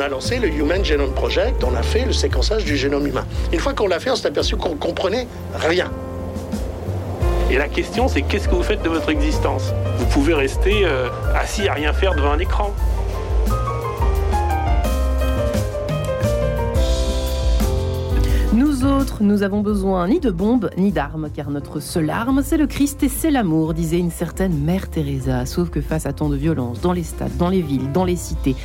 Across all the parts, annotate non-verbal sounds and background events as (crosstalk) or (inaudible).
On a lancé le Human Genome Project, on a fait le séquençage du génome humain. Une fois qu'on l'a fait, on s'est aperçu qu'on comprenait rien. Et la question, c'est qu'est-ce que vous faites de votre existence? Vous pouvez rester euh, assis à rien faire devant un écran. Nous avons besoin ni de bombes ni d'armes, car notre seule arme, c'est le Christ et c'est l'amour, disait une certaine Mère Teresa. Sauf que face à tant de violence, dans les stades, dans les villes, dans les cités,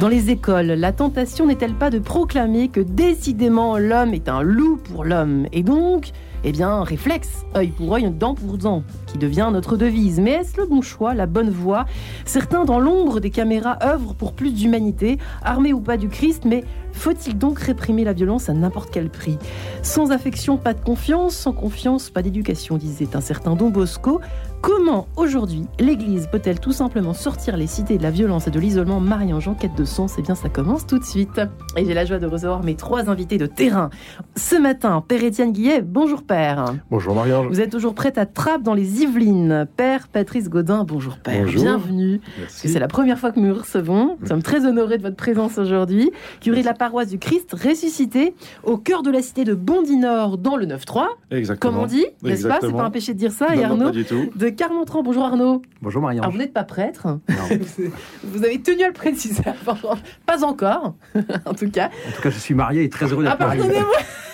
dans les écoles, la tentation n'est-elle pas de proclamer que décidément l'homme est un loup pour l'homme? Et donc, eh bien, réflexe, œil pour œil, dent pour dent, qui devient notre devise. Mais est-ce le bon choix, la bonne voie? Certains, dans l'ombre des caméras, œuvrent pour plus d'humanité, armés ou pas du Christ, mais faut-il donc réprimer la violence à n'importe quel prix? Sans affection, pas de confiance, sans confiance, pas d'éducation, disait un certain Don Bosco. Comment aujourd'hui l'Église peut-elle tout simplement sortir les cités de la violence et de l'isolement Marie-Ange en quête de sens? Eh bien, ça commence tout de suite. Et j'ai la joie de recevoir mes trois invités de terrain. Ce matin, Père Étienne Guillet, bonjour Père. Bonjour Marie-Ange. Vous êtes toujours prête à Trappes dans les Yvelines. Père Patrice Godin, bonjour Père. Bonjour. Bienvenue. C'est la première fois que nous recevons. Nous sommes très honorés de votre présence aujourd'hui. Curé de la paroisse du Christ ressuscité au cœur de la cité de Bondy-Nord dans le 9-3. Exactement. Comme on dit, n'est-ce pas? C'est pas un péché de dire ça. Non, et non, Arnaud pas du tout. de Carmontran. Bonjour Arnaud. Bonjour Marie-Ange. Alors vous n'êtes pas prêtre. Non. (laughs) Vous avez tenu à le préciser. Pas encore, (laughs) en tout cas. En tout cas, je suis marié et très heureux Ah, d'être marié. pardonnez-moi. (laughs)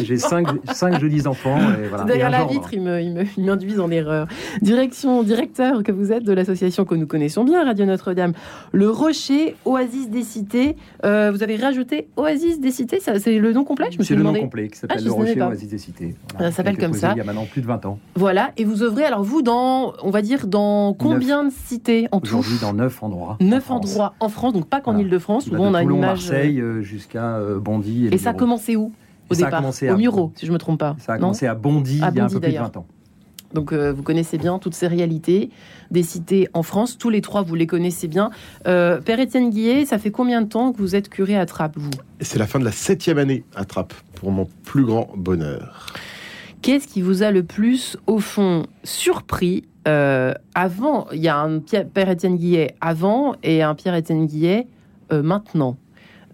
J'ai cinq, cinq jolis enfants. Voilà, derrière la genre. vitre, il me- il me- il m'induisent en erreur. Direction, directeur que vous êtes de l'association que nous connaissons bien, Radio Notre-Dame, le Rocher, Oasis des Cités. Euh, vous avez rajouté Oasis des Cités, c'est le nom complet C'est le nom complet qui Ah, s'appelle le Rocher. Oasis des Cités. Ça s'appelle comme ça. Il y a maintenant plus de 20 ans. Voilà, et vous œuvrez, alors vous, dans, on va dire, dans combien de cités en tout? Aujourd'hui, dans neuf endroits. Neuf en France. endroits en France, donc pas qu'en Voilà. Ile-de-France. Bah, Souvent, on a une Toulon, image. euh, Marseille euh, jusqu'à euh, Bondy. Et, Et ça a commencé où? Au ça a départ commencé Au à- Muro, si je me trompe pas. Ça a non commencé à Bondy À il y a un Bondy, peu plus de d'ailleurs. 20 ans. Donc euh, vous connaissez bien toutes ces réalités des cités en France. Tous les trois, vous les connaissez bien. Euh, Père Étienne Guillet, ça fait combien de temps que vous êtes curé à Trappes, vous? C'est la fin de la septième année à Trappes, pour mon plus grand bonheur. Qu'est-ce qui vous a le plus, au fond, surpris euh, avant Il y a un Pierre- Père Étienne Guillet avant et un Pierre Étienne Guillet euh, maintenant?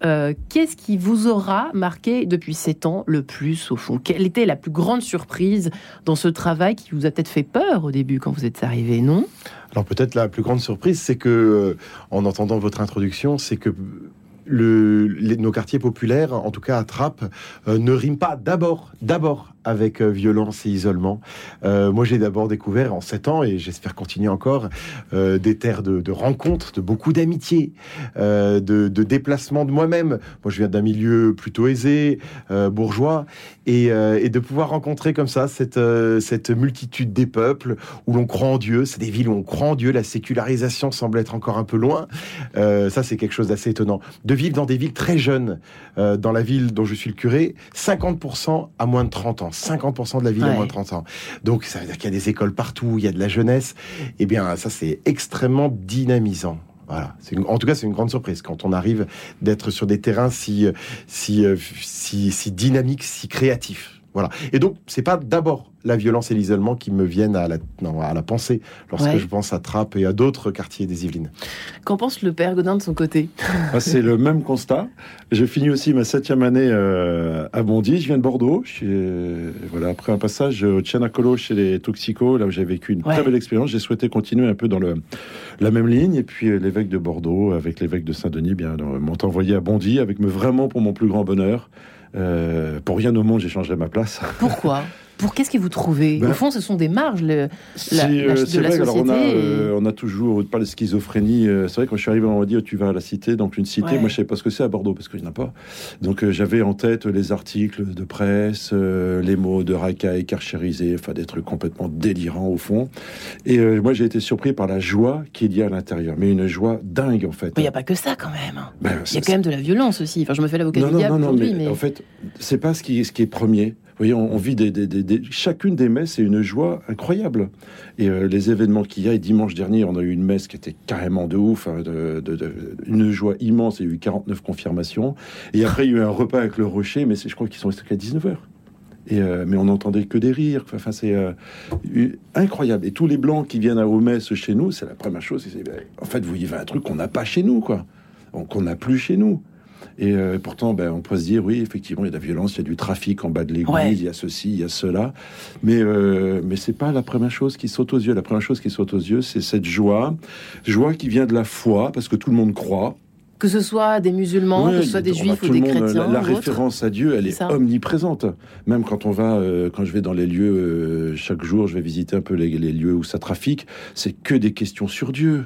Euh, Qu'est-ce qui vous aura marqué depuis sept ans le plus, au fond? Quelle était la plus grande surprise dans ce travail qui vous a peut-être fait peur au début quand vous êtes arrivé, non? Alors peut-être la plus grande surprise, c'est que, euh, en entendant votre introduction, c'est que nos quartiers populaires, en tout cas à Trappes, euh, ne riment pas d'abord, d'abord avec euh, violence et isolement. Euh, moi, j'ai d'abord découvert en sept ans, et j'espère continuer encore, euh, des terres de, rencontres, de beaucoup d'amitié, de, de déplacement de moi-même. Moi, je viens d'un milieu plutôt aisé, bourgeois, et, de pouvoir rencontrer comme ça cette, cette multitude des peuples où l'on croit en Dieu. C'est des villes où on croit en Dieu. La sécularisation semble être encore un peu loin. Ça, c'est quelque chose d'assez étonnant. De vivre dans des villes très jeunes, dans la ville dont je suis le curé, 50% à moins de 30 ans. 50% de la ville Ouais. moins de 30 ans. Donc, ça veut dire qu'il y a des écoles partout, il y a de la jeunesse. Eh bien, ça, c'est extrêmement dynamisant. Voilà. Une- en tout cas, c'est une grande surprise quand on arrive d'être sur des terrains si, si, euh, si, si dynamiques, si créatifs. Voilà. Et donc, c'est pas d'abord la violence et l'isolement qui me viennent à la, non, à la pensée lorsque Ouais. je pense à Trappes et à d'autres quartiers des Yvelines. Qu'en pense le Père Godin de son côté? Ah, c'est le même constat. Je finis aussi ma septième année euh, à Bondy. Je viens de Bordeaux. Je suis, euh, voilà, après un passage au Tchanakolo chez les toxicos, là où j'ai vécu une Ouais. très belle expérience, j'ai souhaité continuer un peu dans le, la même ligne. Et puis euh, l'évêque de Bordeaux, avec l'évêque de Saint-Denis, bien euh, m'ont envoyé à Bondy, avec me vraiment pour mon plus grand bonheur. Euh, pour rien au monde, j'échangerai ma place. Pourquoi? Pour qu'est-ce que vous trouvez Ben, Au fond, ce sont des marges le- la, C'est, la- euh, de c'est la vrai, alors on a, et- euh, on a toujours, on parle de schizophrénie. euh, c'est vrai, quand je suis arrivé, on m'a dit, oh, tu vas à la cité. Donc, une cité, Ouais. moi, je savais pas ce que c'est à Bordeaux, parce qu'il n'y en a pas. Donc, euh, j'avais en tête les articles de presse, les mots de racaille, carchérisés, enfin, des trucs complètement délirants, au fond. Et moi, j'ai été surpris par la joie qu'il y a à l'intérieur. Mais une joie dingue, en fait. Mais il n'y a pas que ça quand même. Ben, Il y a quand même de la violence aussi. Enfin, je me fais l'avocat du diable aujourd'hui, mais, mais, en fait, c'est pas ce qui, ce qui est premier. Voyez, on, vit des, chacune des messes, c'est une joie incroyable. Et euh, les événements qu'il y a, et dimanche dernier, on a eu une messe qui était carrément de ouf, hein, une joie immense. Il y a eu 49 confirmations. Et après, il y a eu un repas avec le rocher, mais je crois qu'ils sont restés qu'à 19h. Et euh, mais on n'entendait que des rires. Enfin, c'est euh, incroyable. Et tous les blancs qui viennent à messes chez nous, c'est la première chose. en fait, vous vivez un truc qu'on n'a pas chez nous, quoi. Qu'on n'a plus chez nous. Et euh, pourtant, ben, on peut se dire, oui, effectivement, il y a de la violence, il y a du trafic en bas de l'église, Ouais. il y a ceci, il y a cela. Mais, euh, mais c'est pas la première chose qui saute aux yeux. La première chose qui saute aux yeux, c'est cette joie. Joie qui vient de la foi, parce que tout le monde croit. que ce soit des musulmans, que ce soit des juifs ou des monde, chrétiens. La, référence à Dieu, elle est omniprésente. Même quand on va, euh, quand je vais dans les lieux, euh, chaque jour, je vais visiter un peu les, les lieux où ça trafique. C'est que des questions sur Dieu.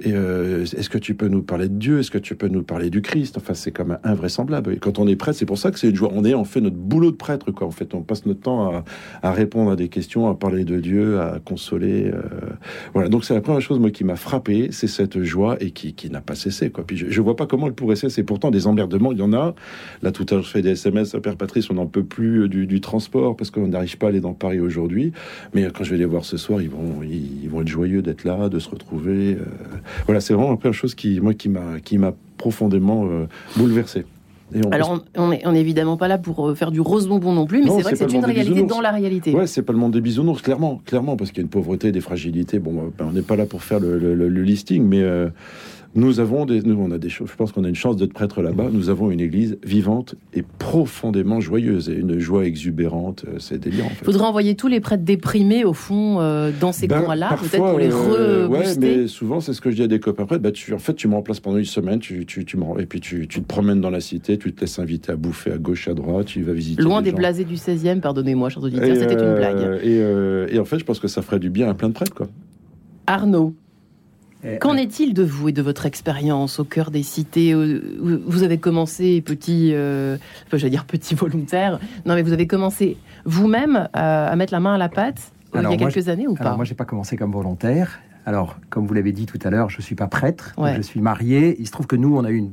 Et euh, est-ce que tu peux nous parler de Dieu? Est-ce que tu peux nous parler du Christ? Enfin, c'est comme invraisemblable. Et quand on est prêtre, c'est pour ça que c'est une joie. On est, fait notre boulot de prêtre, quoi. En fait, on passe notre temps à, répondre à des questions, à parler de Dieu, à consoler. euh, Voilà. Donc c'est la première chose moi qui m'a frappé, c'est cette joie et qui, n'a pas cessé, quoi. Puis je, je vois pas comment elle pourrait cesser. Pourtant, des emmerdements, il y en a. Là, tout à l'heure, je fais des SMS à Père Patrice, on n'en peut plus euh, du, transport parce qu'on n'arrive pas à aller dans Paris aujourd'hui. Mais quand je vais les voir ce soir, ils vont, être joyeux d'être là, de se retrouver. Voilà, c'est vraiment la première chose qui, moi, qui m'a, qui m'a profondément euh, bouleversé. Et on- Alors, on- n'est évidemment pas là pour euh, faire du rose bonbon non plus, mais c'est vrai que c'est une réalité dans la réalité. Ouais, c'est pas le monde des bisounours, clairement, clairement, parce qu'il y a une pauvreté, des fragilités. Bon, ben, on n'est pas là pour faire le, le- le- le listing, mais euh, nous avons des, nous, on a des choses. Je pense qu'on a une chance d'être prêtre là-bas. Nous avons une église vivante et profondément joyeuse et une joie exubérante. euh, C'est délirant. En fait. Faudrait envoyer tous les prêtres déprimés, au fond, euh, dans ces Ben, coins-là, peut-être pour les euh, ouais, rebooster. mais souvent c'est ce que je dis à des copains. Après, bah, tu, en fait, tu me remplaces pendant une semaine, tu, tu, tu me et puis tu, tu te promènes dans la cité, tu te laisses inviter à bouffer à gauche, à droite, tu vas visiter. Loin des gens. blasés du 16e, pardonnez-moi, chers auditeurs, c'était une blague. Et, euh, et en fait, je pense que ça ferait du bien à plein de prêtres, quoi. Arnaud, qu'en est-il de vous et de votre expérience au cœur des cités Euh, Vous avez commencé petit, euh, enfin, j'allais dire petit volontaire, non mais vous avez commencé vous-même à, à mettre la main à la pâte euh, Alors, il y a moi, quelques années ou Alors pas moi, j'ai pas commencé comme volontaire. Alors, comme vous l'avez dit tout à l'heure, je suis pas prêtre, Ouais. je suis marié. Il se trouve que nous, on a eu une,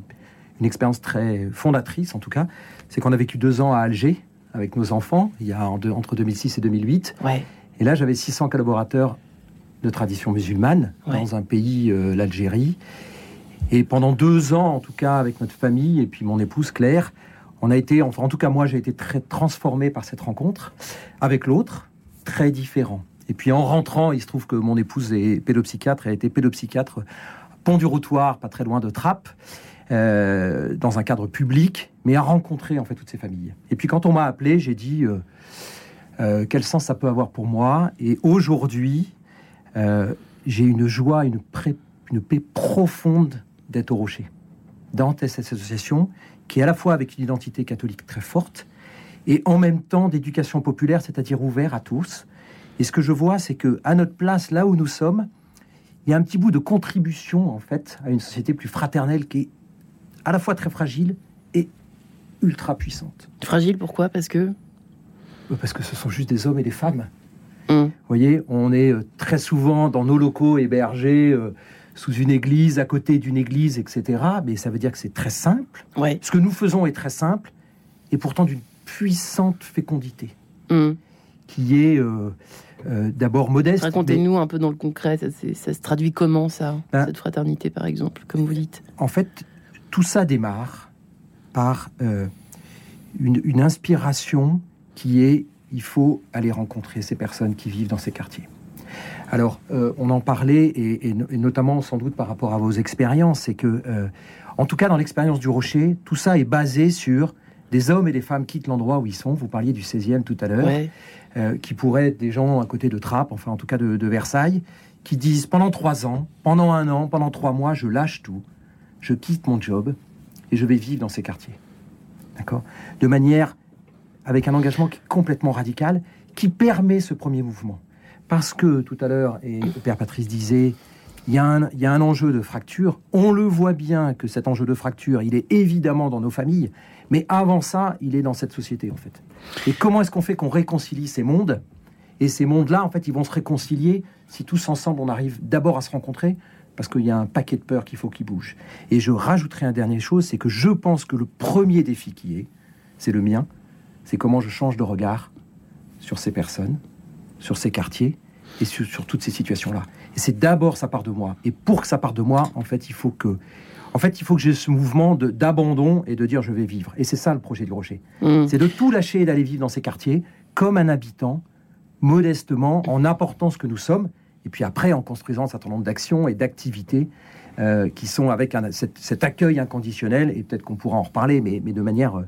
une expérience très fondatrice, en tout cas. C'est qu'on a vécu deux ans à Alger avec nos enfants, il y a en deux- entre 2006 et 2008. Ouais. Et là, j'avais 600 collaborateurs de tradition musulmane Ouais. dans un pays, euh, l'Algérie. Et pendant deux ans, en tout cas, avec notre famille et puis mon épouse Claire, on a été, enfin, en tout cas, moi, j'ai été très transformé par cette rencontre avec l'autre, très différent. Et puis en rentrant, il se trouve que mon épouse est pédopsychiatre, elle a été pédopsychiatre pont du Routoir, pas très loin de Trappes, euh, dans un cadre public, mais a rencontré en fait toutes ces familles. Et puis quand on m'a appelé, j'ai dit euh, euh, quel sens ça peut avoir pour moi? Et aujourd'hui, j'ai une joie, une, pré- une paix profonde d'être au Rocher, dans cette association qui est à la fois avec une identité catholique très forte et en même temps d'éducation populaire, c'est-à-dire ouvert à tous. Et ce que je vois, c'est que à notre place, là où nous sommes, il y a un petit bout de contribution en fait à une société plus fraternelle qui est à la fois très fragile et ultra puissante. Fragile, pourquoi? Parce que? Euh, Parce que ce sont juste des hommes et des femmes. Hum. Vous voyez, on est euh, très souvent dans nos locaux hébergés euh, sous une église, à côté d'une église, etc. Mais ça veut dire que c'est très simple. Ouais. Ce que nous faisons est très simple et pourtant d'une puissante fécondité Hum. qui est euh, euh, d'abord modeste. mais- Racontez-nous un peu dans le concret, ça, se traduit comment ça, Ben- cette fraternité par exemple, comme vous dites? En fait, tout ça démarre par euh, une, une inspiration qui est il faut aller rencontrer ces personnes qui vivent dans ces quartiers. Alors, euh, on en parlait, et, et no- et notamment sans doute par rapport à vos expériences, c'est que, euh, en tout cas dans l'expérience du Rocher, tout ça est basé sur des hommes et des femmes quittent l'endroit où ils sont. Vous parliez du 16e tout à l'heure Ouais. euh, qui pourraient être des gens à côté de Trappes, enfin en tout cas de, de Versailles, qui disent pendant trois ans, pendant un an, pendant trois mois, je lâche tout, je quitte mon job et je vais vivre dans ces quartiers. D'accord? De manière avec un engagement complètement radical, qui permet ce premier mouvement. Parce que tout à l'heure, et père Patrice disait, il y, a un, y a un enjeu de fracture. On le voit bien que cet enjeu de fracture, il est évidemment dans nos familles, mais avant ça, il est dans cette société en fait. Et comment est-ce qu'on fait qu'on réconcilie ces mondes? Et ces mondes-là, en fait, ils vont se réconcilier si tous ensemble on arrive d'abord à se rencontrer, parce qu'il y a un paquet de peurs qu'il faut qu'il bouge. Et je rajouterai un dernier chose, c'est que je pense que le premier défi qui est, c'est le mien, c'est comment je change de regard sur ces personnes, sur ces quartiers et sur, sur toutes ces situations-là. Et c'est d'abord ça part de moi. Et pour que ça parte de moi, en fait, il faut que, en fait, il faut que j'ai ce mouvement d'abandon et de dire je vais vivre. Et c'est ça le projet du Rocher. Mm. C'est de tout lâcher et d'aller vivre dans ces quartiers comme un habitant, modestement, en apportant ce que nous sommes, et puis après en construisant un certain nombre d'actions et d'activités euh, qui sont avec un- cet, cet accueil inconditionnel, et peut-être qu'on pourra en reparler, mais, mais de manière euh,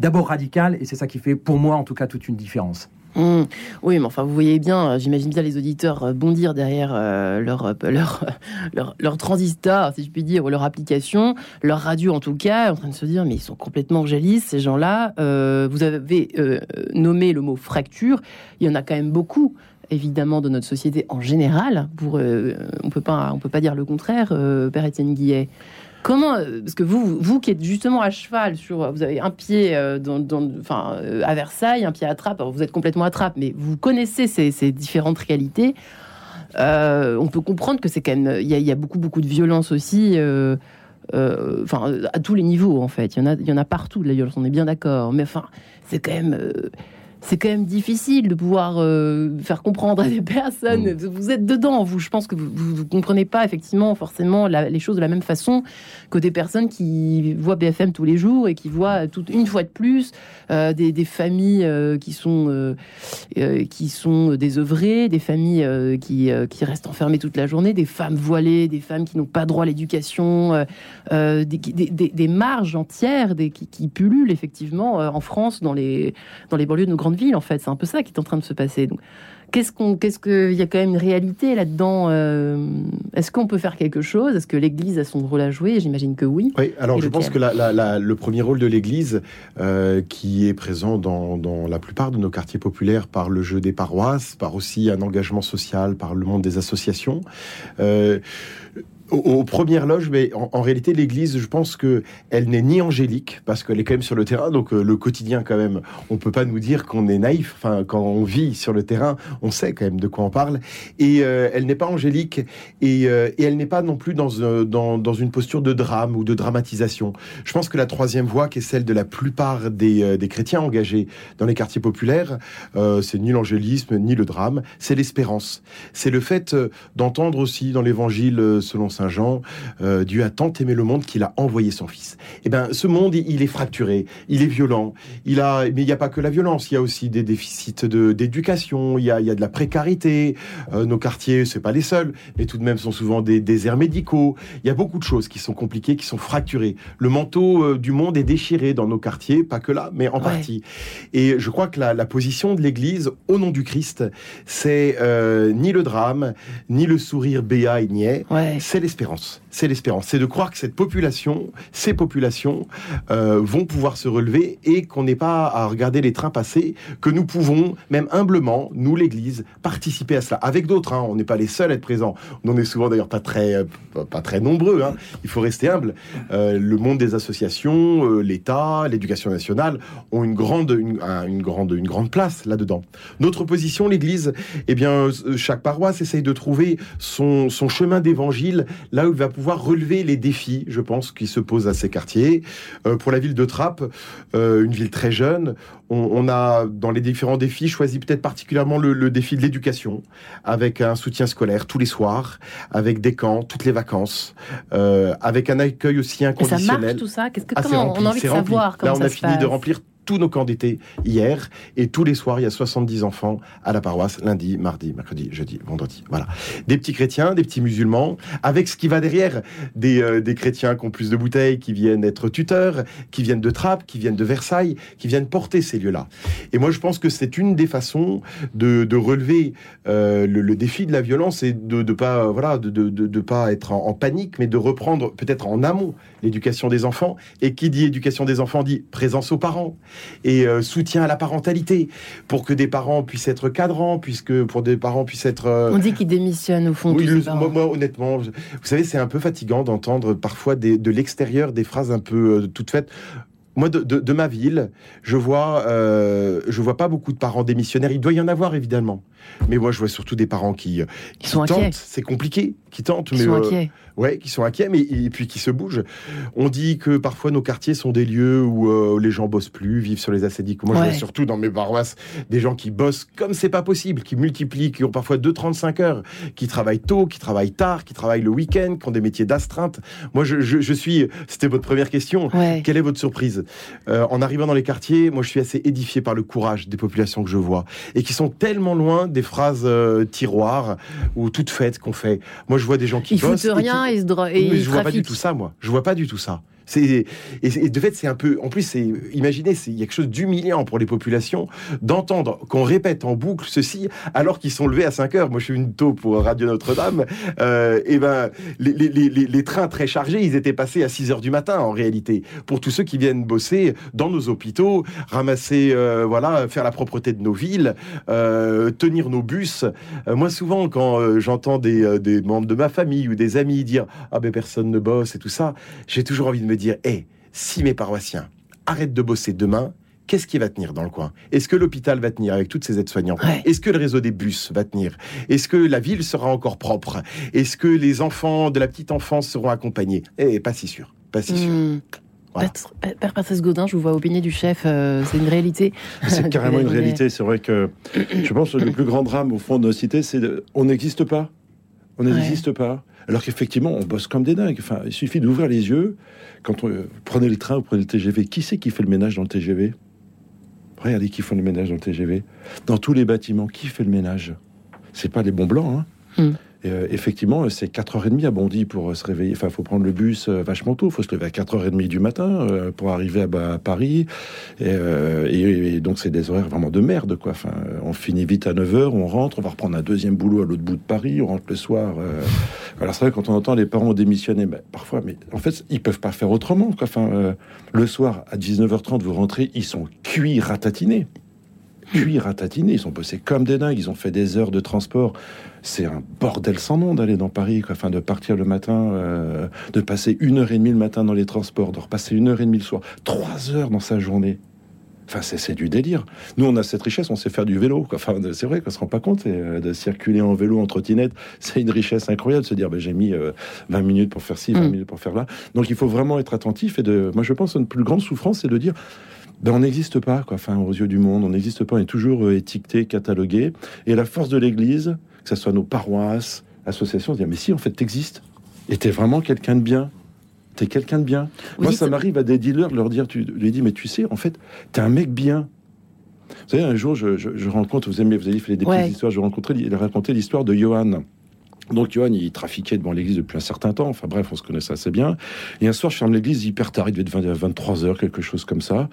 d'abord radicale, et c'est ça qui fait pour moi en tout cas toute une différence. Mmh. Oui, mais enfin, vous voyez bien, euh, j'imagine bien les auditeurs euh, bondir derrière euh, leur, (laughs) leur, leur, transistor, si je puis dire, ou leur application, leur radio en tout cas, en train de se dire, mais ils sont complètement angélistes, ces gens-là. Vous avez nommé le mot fracture, il y en a quand même beaucoup. Évidemment, de notre société en général, pour, on peut pas, on peut pas dire le contraire, Père Étienne Guillet. Comment, euh, parce que vous, vous qui êtes justement à cheval sur, vous avez un pied euh, dans, dans- enfin, euh, à Versailles, un pied à Trappes, alors vous êtes complètement à Trappes, mais vous connaissez ces, différentes réalités. On peut comprendre que c'est quand même, il y, a- beaucoup, beaucoup de violence aussi. enfin, à tous les niveaux en fait. Il y en a, il y en a partout de la violence. On est bien d'accord. Mais enfin, c'est quand même. C'est quand même difficile de pouvoir euh, faire comprendre à des personnes. Vous êtes dedans, vous. Je pense que vous, vous comprenez pas effectivement forcément la- les choses de la même façon que des personnes qui voient BFM tous les jours et qui voient tout, une fois de plus euh, des, des familles euh, qui sont qui sont désœuvrées, des familles qui, qui restent enfermées toute la journée, des femmes voilées, des femmes qui n'ont pas droit à l'éducation, des, des- des- des marges entières des, qui, qui pullulent effectivement en France, dans les, dans les banlieues de nos grandes villes, en fait. C'est un peu ça qui est en train de se passer. Donc, qu'est-ce qu'on, qu'est-ce que, il y a quand même une réalité là-dedans. euh, est-ce qu'on peut faire quelque chose? Est-ce que l'Église a son rôle à jouer? J'imagine que oui. Oui, alors je pense que la- la- la- le premier rôle de l'Église, euh, qui est présent dans, dans la plupart de nos quartiers populaires par le jeu des paroisses, par aussi un engagement social, par le monde des associations, euh, aux, premières loges, mais en, réalité, l'Église, je pense que elle n'est ni angélique parce qu'elle est quand même sur le terrain, donc euh, le quotidien quand même, on peut pas nous dire qu'on est naïf. Enfin, quand on vit sur le terrain, on sait quand même de quoi on parle. Et euh, elle n'est pas angélique et, euh, et elle n'est pas non plus dans, une posture de drame ou de dramatisation. Je pense que la troisième voie, qui est celle de la plupart des, des chrétiens engagés dans les quartiers populaires, c'est ni l'angélisme ni le drame, c'est l'espérance. C'est le fait d'entendre aussi dans l'évangile selon Saint Jean, euh, Dieu a tant aimé le monde qu'il a envoyé son Fils. Eh ben, ce monde, il est fracturé, il est violent. Il a, mais il n'y a pas que la violence, il y a aussi des déficits de d'éducation, il y a, il y a de la précarité. Euh, nos quartiers, c'est pas les seuls, mais tout de même sont souvent des déserts médicaux. Il y a beaucoup de choses qui sont compliquées, qui sont fracturées. Le manteau euh, du monde est déchiré dans nos quartiers, pas que là, mais en Ouais. partie. Et je crois que la, la position de l'Église, au nom du Christ, c'est ni le drame, ni le sourire béat et niais, Ouais. c'est l'espérance. C'est l'espérance. C'est de croire que cette population, ces populations, euh, vont pouvoir se relever et qu'on n'ait pas à regarder les trains passer, que nous pouvons, même humblement, nous, l'Église, participer à cela. Avec d'autres, hein. on n'est pas les seuls à être présents. On est souvent d'ailleurs pas très, euh, pas- très nombreux. hein. Il faut rester humble. Euh, le monde des associations, l'État, l'éducation nationale ont une grande, une, un- une grande, une grande place là-dedans. Notre position, l'Église, eh bien, chaque paroisse essaye de trouver son chemin d'évangile là où il va pouvoir relever les défis, je pense, qui se posent à ces quartiers. Euh, pour la ville de Trappes, euh, une ville très jeune, on, on a, dans les différents défis, choisi peut-être particulièrement le, le défi de l'éducation, avec un soutien scolaire tous les soirs, avec des camps toutes les vacances, euh, avec un accueil aussi Et ça inconditionnel. marche tout ça? Qu'est-ce que Ah, comment rempli, on a envie de rempli. savoir comment Là, on ça a se fini de remplir tous nos camps d'été hier. Et tous les soirs, il y a 70 enfants à la paroisse, lundi, mardi, mercredi, jeudi, vendredi. Voilà. Des petits chrétiens, des petits musulmans, avec ce qui va derrière. Des, euh, des chrétiens qui ont plus de bouteilles, qui viennent être tuteurs, qui viennent de Trappes, qui viennent de Versailles, qui viennent porter ces lieux-là. Et moi, je pense que c'est une des façons de, de relever euh, le, défi de la violence et de ne pas, euh, voilà, de, de, de- pas être en panique, mais de reprendre peut-être en amont l'éducation des enfants. Et qui dit éducation des enfants dit présence aux parents. Et euh, soutien à la parentalité, pour que des parents puissent être cadrants, puisque pour des parents puissent être... euh, On dit qu'ils démissionnent au fond. oui, le- moi, moi, honnêtement, vous savez, c'est un peu fatigant d'entendre parfois des- de l'extérieur des phrases un peu euh, toutes faites. Moi, de, de- de ma ville, je vois, euh, je vois pas beaucoup de parents démissionnaires. Il doit y en avoir évidemment, mais moi, je vois surtout des parents qui, Qui sont inquiets. tentent. C'est compliqué, qui tentent, Ils mais sont euh, inquiets. Ouais, qui sont inquiets, mais et puis qui se bougent. On dit que parfois nos quartiers sont des lieux où euh, les gens bossent plus, vivent sur les assédiques. Moi, je vois surtout dans mes paroisses des gens qui bossent comme c'est pas possible, qui multiplient, qui ont parfois 2-35 heures, qui travaillent tôt, qui travaillent tard, qui travaillent le week-end, qui ont des métiers d'astreinte. Moi, je, je- je suis. C'était votre première question. Ouais. Quelle est votre surprise? Euh, En arrivant dans les quartiers, moi, je suis assez édifié par le courage des populations que je vois et qui sont tellement loin des phrases euh, tiroirs ou toutes faites qu'on fait. Moi, je vois des gens qui Ils bossent foutent et qui- se et mais je vois pas du tout ça, moi. Je vois pas du tout ça. Et, et de fait c'est un peu en plus c'est imaginez il y a quelque chose d'humiliant pour les populations d'entendre qu'on répète en boucle ceci alors qu'ils sont levés à 5 heures. Moi je suis une taupe pour Radio Notre-Dame. Euh, et ben les, trains très chargés ils étaient passés à 6 heures du matin en réalité pour tous ceux qui viennent bosser dans nos hôpitaux, ramasser euh, voilà faire la propreté de nos villes, euh, tenir nos bus. Moi souvent quand j'entends des, des membres de ma famille ou des amis dire ah ben personne ne bosse et tout ça, j'ai toujours envie de me dire, hé, si mes paroissiens arrêtent de bosser demain, qu'est-ce qui va tenir dans le coin? Est-ce que l'hôpital va tenir avec toutes ses aides-soignants? Ouais. Est-ce que le réseau des bus va tenir? Est-ce que la ville sera encore propre? Est-ce que les enfants de la petite enfance seront accompagnés? Eh, pas si sûr. Pas si sûr. Hmm. Voilà. Euh, Père Patrice Godin, je vous vois au peignée du chef, euh, c'est une réalité. (laughs) C'est (laughs) carrément une réalité. C'est vrai que je pense que le plus grand drame au fond de nos cités, c'est de- on n'existe pas. On Ouais. n'existe pas. Alors qu'effectivement, on bosse comme des dingues. Il suffit d'ouvrir les yeux. Quand on euh, prenez le train ou prenez le TGV, qui c'est qui fait le ménage dans le TGV Regardez qui font le ménage dans le TGV. Dans tous les bâtiments, qui fait le ménage? C'est pas les bons blancs. Hein Hmm. Et, euh, effectivement, c'est 4h30 à Bondy pour euh, se réveiller. Enfin, il faut prendre le bus euh, vachement tôt. Il faut se lever à 4h30 du matin pour arriver à, Paris. Et, et- donc, c'est des horaires vraiment de merde, quoi. Enfin, on finit vite à 9h, on rentre, on va reprendre un deuxième boulot à l'autre bout de Paris, on rentre le soir. Alors, c'est vrai, quand on entend les parents démissionner, ben, parfois, mais en fait, ils peuvent pas faire autrement, quoi. Enfin, le soir, à 19h30, vous rentrez, ils sont cuits, ratatinés. Cuits, ratatinés, ils sont bossés comme des dingues, ils ont fait des heures de transport. C'est un bordel sans nom d'aller dans Paris, quoi. Enfin, de partir le matin, euh, de passer une heure et demie le matin dans les transports, de repasser une heure et demie le soir, trois heures dans sa journée. Enfin, c'est c'est du délire. Nous, on a cette richesse, on sait faire du vélo. quoi. Enfin, c'est vrai qu'on se rend pas compte euh, de circuler en vélo, en trottinette. C'est une richesse incroyable de se dire, ben, j'ai mis euh, 20 minutes pour faire ci, 20 Mm. minutes pour faire là. Donc, il faut vraiment être attentif. Et de, moi, je pense que notre plus grande souffrance, c'est de dire, ben, on n'existe pas, quoi. Enfin, aux yeux du monde, on n'existe pas. On est toujours euh, étiqueté, catalogué. Et la force de l'Église, que ce soit nos paroisses, associations, se dire, mais si, en fait, t'existes. Et t'es vraiment quelqu'un de bien. T'es quelqu'un de bien. Vous Moi, dites- ça m'arrive à des dealers de leur dire, tu lui dis, mais tu sais, en fait, t'es un mec bien. Vous savez, un jour, je, je- je rencontre, vous aimez, vous avez fait des Ouais. petites histoires, je rencontrais, il a raconté l'histoire de Johan. Donc Johan, il trafiquait devant l'église depuis un certain temps. Enfin bref, on se connaissait assez bien. Et un soir, je ferme l'église hyper tard, il devait être 20 23 heures, quelque chose comme ça.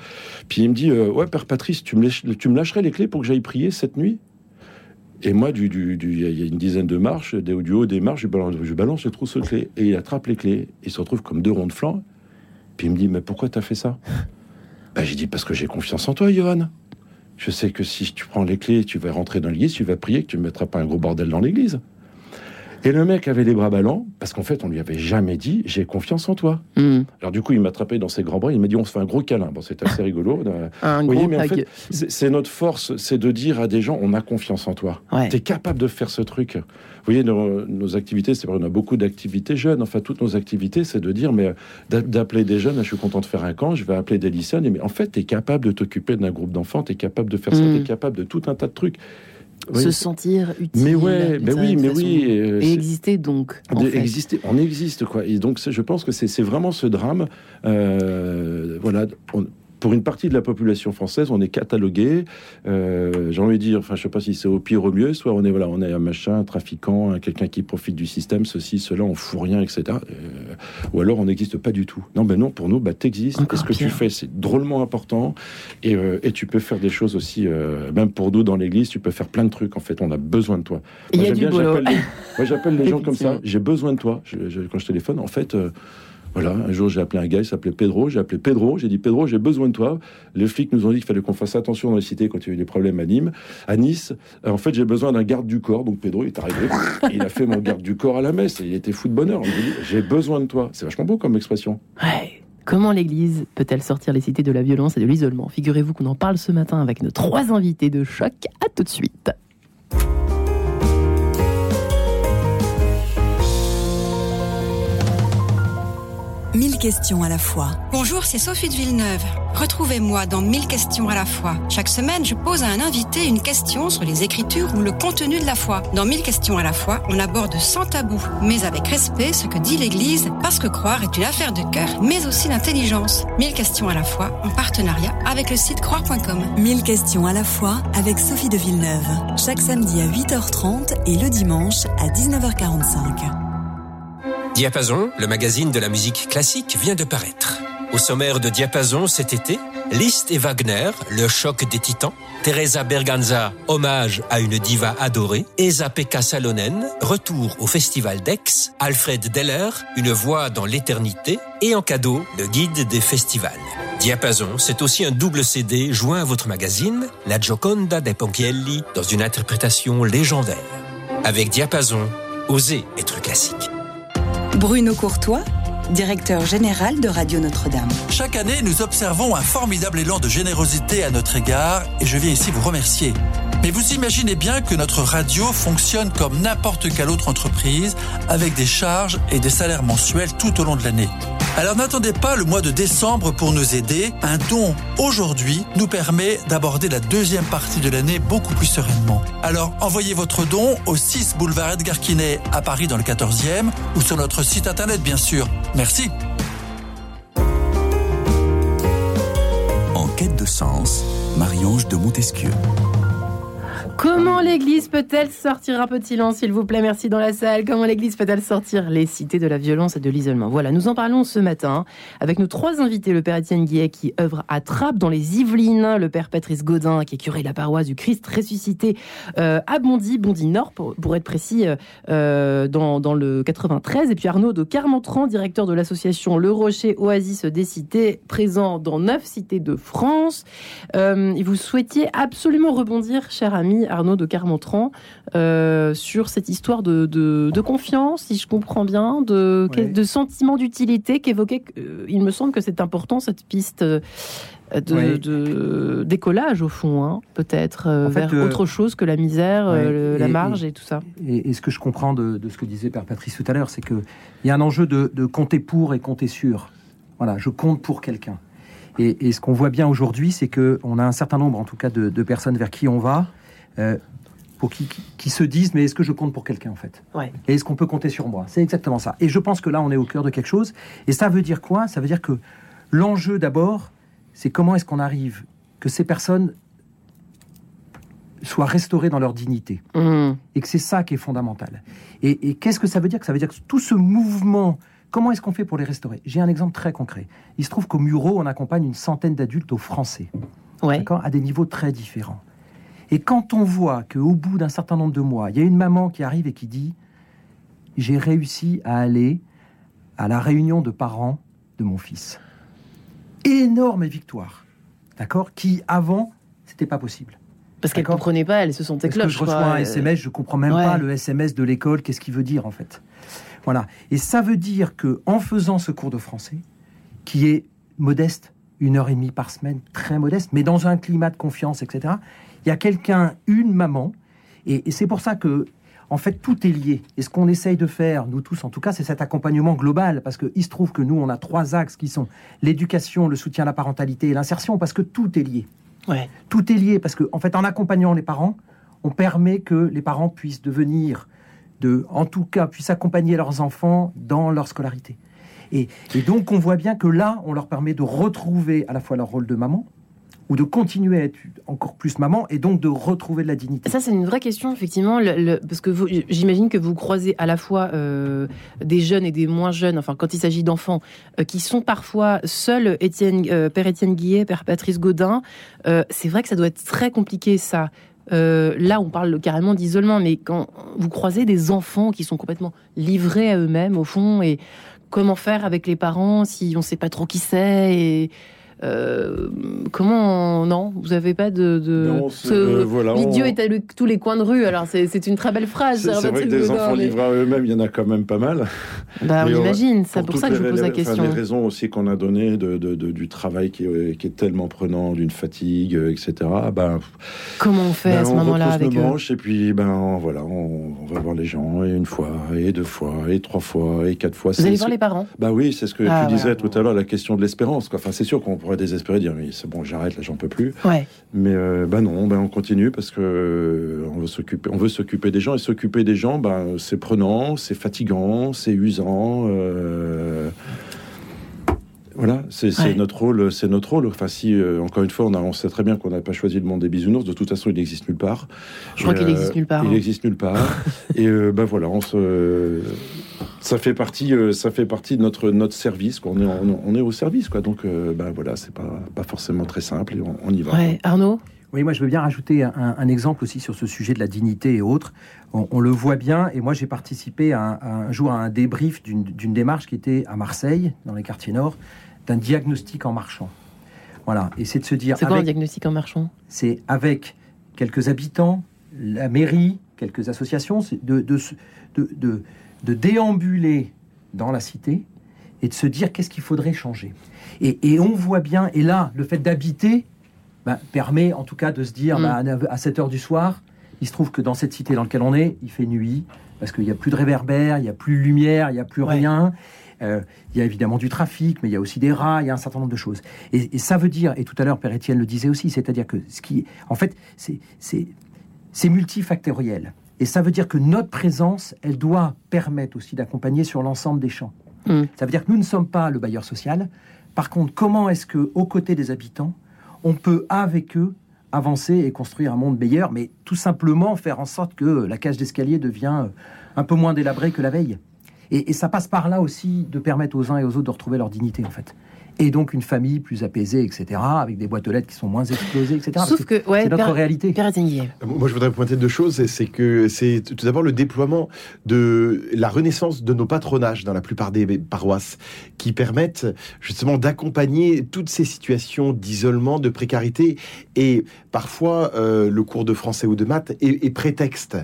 Puis il me dit, euh, ouais, Père Patrice, tu me, lâcherais les clés pour que j'aille prier cette nuit? Et moi, du, du, du- il y a une dizaine de marches, du haut des marches, je balance, je balance le trousseau de clés. Et il attrape les clés. Il se retrouve comme deux ronds de flanc. Puis il me dit, mais pourquoi t'as fait ça? Ben, J'ai dit, parce que j'ai confiance en toi, Johan. Je sais que si tu prends les clés, tu vas rentrer dans l'église, tu vas prier, que tu ne mettras pas un gros bordel dans l'église. Et le mec avait les bras ballants, parce qu'en fait, on lui avait jamais dit, j'ai confiance en toi. Hmm. Alors du coup, il m'a attrapé dans ses grands bras, il m'a dit, on se fait un gros câlin. Bon, c'était assez rigolo. (laughs) Un Vous gros voyez, mais en fait, c'est c'est notre force, c'est de dire à des gens, on a confiance en toi. Ouais. Tu es capable de faire ce truc. Vous voyez, nos, nos activités, c'est vrai, on a beaucoup d'activités jeunes. Enfin, toutes nos activités, c'est de dire, mais d'a- d'appeler des jeunes, je suis content de faire un camp, je vais appeler des lycéens, mais en fait, tu es capable de t'occuper d'un groupe d'enfants, tu es capable de faire ça, Mm. tu es capable de tout un tas de trucs. Se sentir utile. Mais ouais, mais oui, mais oui. euh, Et exister donc. en de fait. exister, on existe quoi. Et donc je pense que c'est c'est vraiment ce drame. euh, voilà, on- pour une partie de la population française, on est catalogué. euh, J'ai envie de dire, enfin je sais pas si c'est au pire ou au mieux. Soit on est voilà, on est un machin, un trafiquant, un quelqu'un qui profite du système, ceci, cela, on fout rien, etc. Euh, ou alors on n'existe pas du tout. Non, ben non, pour nous, bah t'existes. Et ce que tu fais, c'est drôlement important. Et, euh, et tu peux faire des choses aussi, même pour nous dans l'église, tu peux faire plein de trucs. En fait, on a besoin de toi. Il y Moi, a j'aime du bien, boulot. j'appelle les- (laughs) Moi, les gens comme ça. J'ai besoin de toi. Je- je- quand je téléphone, en fait, Voilà, un jour j'ai appelé un gars, il s'appelait Pedro, j'ai appelé Pedro, j'ai dit Pedro, j'ai besoin de toi. Les flics nous ont dit qu'il fallait qu'on fasse attention dans les cités quand il y a des problèmes à Nîmes, à Nice. Euh, En fait, j'ai besoin d'un garde du corps, donc Pedro est arrivé, il a fait mon garde du corps à la messe, il était fou de bonheur. J'ai besoin de toi. C'est vachement beau comme expression. Ouais. Comment l'Église peut-elle sortir les cités de la violence et de l'isolement? Figurez-vous qu'on en parle ce matin avec nos trois invités de choc. À tout de suite. Mille questions à la fois. Bonjour, c'est Sophie de Villeneuve. Retrouvez-moi dans Mille questions à la fois. Chaque semaine, je pose à un invité une question sur les écritures ou le contenu de la foi. Dans Mille questions à la fois, on aborde sans tabou, mais avec respect, ce que dit l'Église, parce que croire est une affaire de cœur, mais aussi d'intelligence. Mille questions à la fois, en partenariat avec le site croire.com. Mille questions à la fois avec Sophie de Villeneuve. Chaque samedi à 8h30 et le dimanche à 19h45. Diapason, le magazine de la musique classique, vient de paraître. Au sommaire de Diapason cet été, Liszt et Wagner, le choc des titans, Teresa Berganza, hommage à une diva adorée, Esa-Pekka Salonen, retour au festival d'Aix, Alfred Deller, une voix dans l'éternité, et en cadeau, le guide des festivals. Diapason, c'est aussi un double CD joint à votre magazine, La Gioconda dei Ponchielli, dans une interprétation légendaire. Avec Diapason, osez être classique. Bruno Courtois, directeur général de Radio Notre-Dame. Chaque année, nous observons un formidable élan de générosité à notre égard et je viens ici vous remercier. Mais vous imaginez bien que notre radio fonctionne comme n'importe quelle autre entreprise avec des charges et des salaires mensuels tout au long de l'année. Alors n'attendez pas le mois de décembre pour nous aider. Un don aujourd'hui nous permet d'aborder la deuxième partie de l'année beaucoup plus sereinement. Alors envoyez votre don au 6 boulevard Edgar Quinet à Paris dans le 14e ou sur notre site internet bien sûr. Merci. En quête de sens, Marie-Ange de Montesquieu. Comment l'Église peut-elle sortir un peu de silence, s'il vous plaît, merci dans la salle? Comment l'Église peut-elle sortir les cités de la violence et de l'isolement? Voilà, nous en parlons ce matin avec nos trois invités. Le Père Étienne Guillet qui œuvre à Trappes dans les Yvelines, le Père Patrice Godin qui est curé de la paroisse du Christ ressuscité euh, à Bondy, Bondy Nord pour, être précis, euh, euh, dans, le 93. Et puis Arnaud de Carmentran, directeur de l'association Le Rocher Oasis des cités, présent dans neuf cités de France. Vous souhaitiez absolument rebondir, cher ami Arnaud de Carmontran, euh, sur cette histoire de, de, de, confiance, si je comprends bien, de, sentiment d'utilité qu'évoquait. euh, il me semble que c'est important cette piste. euh, De, d'écolage au fond, hein, peut-être euh, fait, vers autre chose que la misère, la marge et, tout ça. Et, et ce que je comprends de, ce que disait Père Patrice tout à l'heure, c'est qu'il y a un enjeu de, de compter pour et compter sur. Voilà, je compte pour quelqu'un. Et, et ce qu'on voit bien aujourd'hui, c'est qu'on a un certain nombre, en tout cas, de, de personnes vers qui on va, euh, pour qui, qui, qui se disent, mais est-ce que je compte pour quelqu'un, en fait? Ouais. Et est-ce qu'on peut compter sur moi? C'est exactement ça. Et je pense que là, on est au cœur de quelque chose. Et ça veut dire quoi? Ça veut dire que l'enjeu, d'abord, c'est comment est-ce qu'on arrive que ces personnes soient restaurées dans leur dignité Mmh. et que c'est ça qui est fondamental. Et, et qu'est-ce que ça veut dire? Que ça veut dire que tout ce mouvement, comment est-ce qu'on fait pour les restaurer? J'ai un exemple très concret. Il se trouve qu'au Muro, on accompagne une centaine d'adultes au français, Ouais. d'accord, à des niveaux très différents. Et quand on voit qu'au bout d'un certain nombre de mois, il y a une maman qui arrive et qui dit J'ai réussi à aller à la réunion de parents de mon fils. Énorme victoire, d'accord? Qui avant, c'était pas possible. Parce qu'elle comprenait pas, elle se sentait Parce que cloche. je reçois quoi. un SMS, je comprends même Ouais. pas le SMS de l'école, qu'est-ce qu'il veut dire en fait. Voilà. Et ça veut dire que en faisant ce cours de français, qui est modeste, une heure et demie par semaine, très modeste, mais dans un climat de confiance, etc. Il y a quelqu'un, une maman, et, et c'est pour ça que, en fait, tout est lié. Et ce qu'on essaye de faire, nous tous en tout cas, c'est cet accompagnement global, parce qu'il se trouve que nous, on a trois axes qui sont l'éducation, le soutien à la parentalité et l'insertion, parce que tout est lié. Ouais. Tout est lié parce que, en fait, en accompagnant les parents, on permet que les parents puissent devenir, de, en tout cas, puissent accompagner leurs enfants dans leur scolarité. Et, et donc, on voit bien que là, on leur permet de retrouver à la fois leur rôle de maman, ou de continuer à être encore plus maman, et donc de retrouver de la dignité. Ça, c'est une vraie question, effectivement, le- parce que j'imagine que vous croisez à la fois euh, des jeunes et des moins jeunes, enfin, quand il s'agit d'enfants, euh, qui sont parfois seuls, Étienne, euh, Père Étienne Guillet, Père Patrice Godin. Euh, c'est vrai que ça doit être très compliqué, ça. Là, on parle carrément d'isolement, mais quand vous croisez des enfants qui sont complètement livrés à eux-mêmes, au fond, et comment faire avec les parents si on ne sait pas trop qui c'est et euh, comment non Vous n'avez pas de, de Non, c'est- euh, voilà, l'idiot on- est à le- tous les coins de rue. Alors c'est c'est une très belle phrase. C'est vrai que des enfants mais- livrés à eux-mêmes, il y en a quand même pas mal. Bah, on euh, imagine. C'est pour ça que je vous pose la les- enfin, question. les raisons aussi qu'on a données de, du travail qui est, qui est tellement prenant, d'une fatigue, etc. Ben, Comment on fait ben, à ce on moment-là avec nos eux manches et puis ben on- voilà, on, on va voir les gens et une fois, et deux fois, et trois fois, et quatre fois. Vous allez voir les parents Bah oui, c'est ce que Ah, tu disais tout à l'heure, la question de l'espérance. quoi. Enfin, c'est sûr qu'on pourrait désespérer, dire oui, c'est bon, j'arrête, là, j'en peux plus. Ouais. Mais euh, bah non, ben on continue parce que euh, on veut s'occuper, on veut s'occuper des gens et s'occuper des gens, ben c'est prenant, c'est fatigant, c'est usant. euh, Voilà, c'est Ouais. notre rôle, c'est notre rôle. Enfin, si encore une fois, on, a, on sait très bien qu'on n'a pas choisi le monde des bisounours. De toute façon, il n'existe nulle part. Je crois qu'il existe nulle part, Il hein. existe nulle part. (laughs) et ben voilà, on se, ça fait partie, euh, ça fait partie de notre notre service. Quoi. On est on, on est au service, quoi. Donc euh, ben voilà, c'est pas pas forcément très simple et on, on y va. Ouais, Arnaud? Oui, moi je veux bien rajouter un, un exemple aussi sur ce sujet de la dignité et autres. On, on le voit bien, et moi j'ai participé à un, à un jour à un débrief d'une d'une démarche qui était à Marseille, dans les quartiers nord, d'un diagnostic en marchant. Voilà, et c'est de se dire. C'est quoi un diagnostic en marchand c'est avec quelques habitants, la mairie, quelques associations, c'est de, de, de- de déambuler dans la cité et de se dire qu'est-ce qu'il faudrait changer. Et, et on voit bien, et là, le fait d'habiter bah, permet en tout cas de se dire Mm. bah, à neuf- à 7 heures du soir, il se trouve que dans cette cité dans laquelle on est, il fait nuit, parce qu'il n'y a plus de réverbère, il n'y a plus de lumière, il n'y a plus rien. Euh, il y a évidemment du trafic, mais il y a aussi des rats, il y a un certain nombre de choses. Et, et ça veut dire, et tout à l'heure Père Étienne le disait aussi, c'est-à-dire que ce qui, en fait, c'est- c'est c'est multifactoriel. Et ça veut dire que notre présence, elle doit permettre aussi d'accompagner sur l'ensemble des champs. Mm. Ça veut dire que nous ne sommes pas le bailleur social. Par contre, comment est-ce que, aux côtés des habitants, on peut avec eux avancer et construire un monde meilleur, mais tout simplement faire en sorte que la cage d'escalier devient euh, un peu moins délabrée que la veille? Et, et ça passe par là aussi de permettre aux uns et aux autres de retrouver leur dignité, en fait. Et donc une famille plus apaisée, etc., avec des boîtes aux lettres qui sont moins explosées, etc. Parce Sauf que, ouais, c'est notre Père- réalité. Père Athénier. Moi, je voudrais pointer deux choses. C'est que c'est tout d'abord le déploiement de la renaissance de nos patronages dans la plupart des paroisses qui permettent justement d'accompagner toutes ces situations d'isolement, de précarité. Et parfois, euh, le cours de français ou de maths est, est prétexte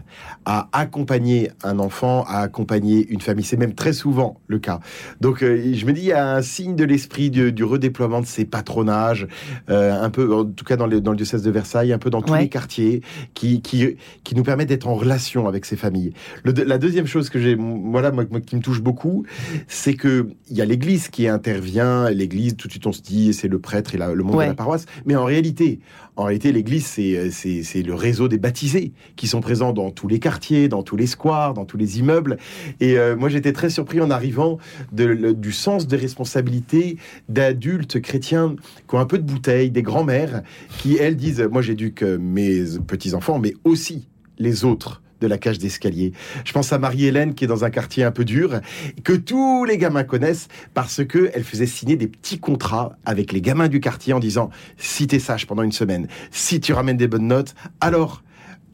à accompagner un enfant, à accompagner une famille. C'est même très souvent le cas. Donc, euh, je me dis, il y a un signe de l'esprit du, du redéploiement de ces patronages, euh, un peu, en tout cas dans le, dans le diocèse de Versailles, un peu dans tous Ouais. les quartiers, qui, qui, qui nous permet d'être en relation avec ces familles. Le la deuxième chose que j'ai, voilà, moi, moi, qui me touche beaucoup, c'est que il y a l'Église qui intervient. L'Église, tout de suite, on se dit, c'est le prêtre et la- le monde Ouais. de la paroisse. Mais en réalité, en réalité, l'Église, c'est, c'est, le réseau des baptisés qui sont présents dans tous les quartiers, dans tous les squares, dans tous les immeubles. Et euh, moi, j'étais très surpris en arrivant du sens de responsabilité d'adultes chrétiens qui ont un peu de bouteille, des grands-mères, qui, elles, disent, moi, j'éduque euh, mes petits-enfants, mais aussi les autres de la cage d'escalier. Je pense à Marie-Hélène qui est dans un quartier un peu dur, que tous les gamins connaissent parce que elle faisait signer des petits contrats avec les gamins du quartier en disant si t'es sage pendant une semaine, si tu ramènes des bonnes notes, alors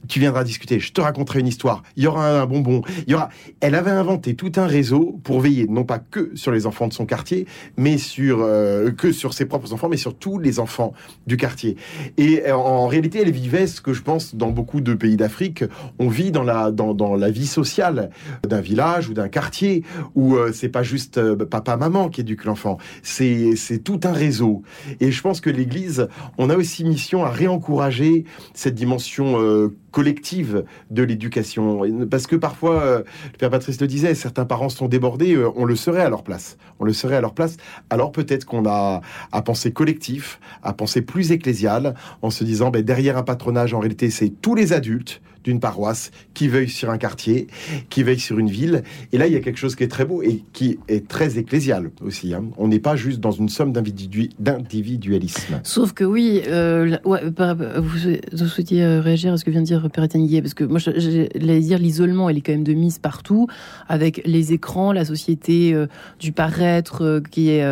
tu viendras discuter, je te raconterai une histoire, il y aura un bonbon, il y aura. Elle avait inventé tout un réseau pour veiller non pas que sur les enfants de son quartier, mais sur euh, que sur ses propres enfants, mais sur tous les enfants du quartier. Et euh, en réalité, elle vivait ce que je pense dans beaucoup de pays d'Afrique, on vit dans la dans, dans la vie sociale d'un village ou d'un quartier où euh, c'est pas juste euh, papa maman qui éduque l'enfant, c'est tout un réseau. Et je pense que l'Église, on a aussi mission à réencourager cette dimension euh, collective de l'éducation. Parce que parfois, euh, le Père Patrice le disait, certains parents sont débordés, euh, on le serait à leur place. On le serait à leur place. Alors peut-être qu'on a à penser collectif, à penser plus ecclésial, en se disant, ben, derrière un patronage, en réalité, c'est tous les adultes d'une paroisse qui veillent sur un quartier, qui veillent sur une ville. Et là, il y a quelque chose qui est très beau et qui est très ecclésial aussi. hein. On n'est pas juste dans une somme d'individu- d'individualisme. Sauf que oui, euh, vous, souhaitiez euh, réagir à ce que vient de dire Athénier Parce que moi, je- j'allais dire l'isolement, il est quand même de mise partout, avec les écrans, la société euh, du paraître qui est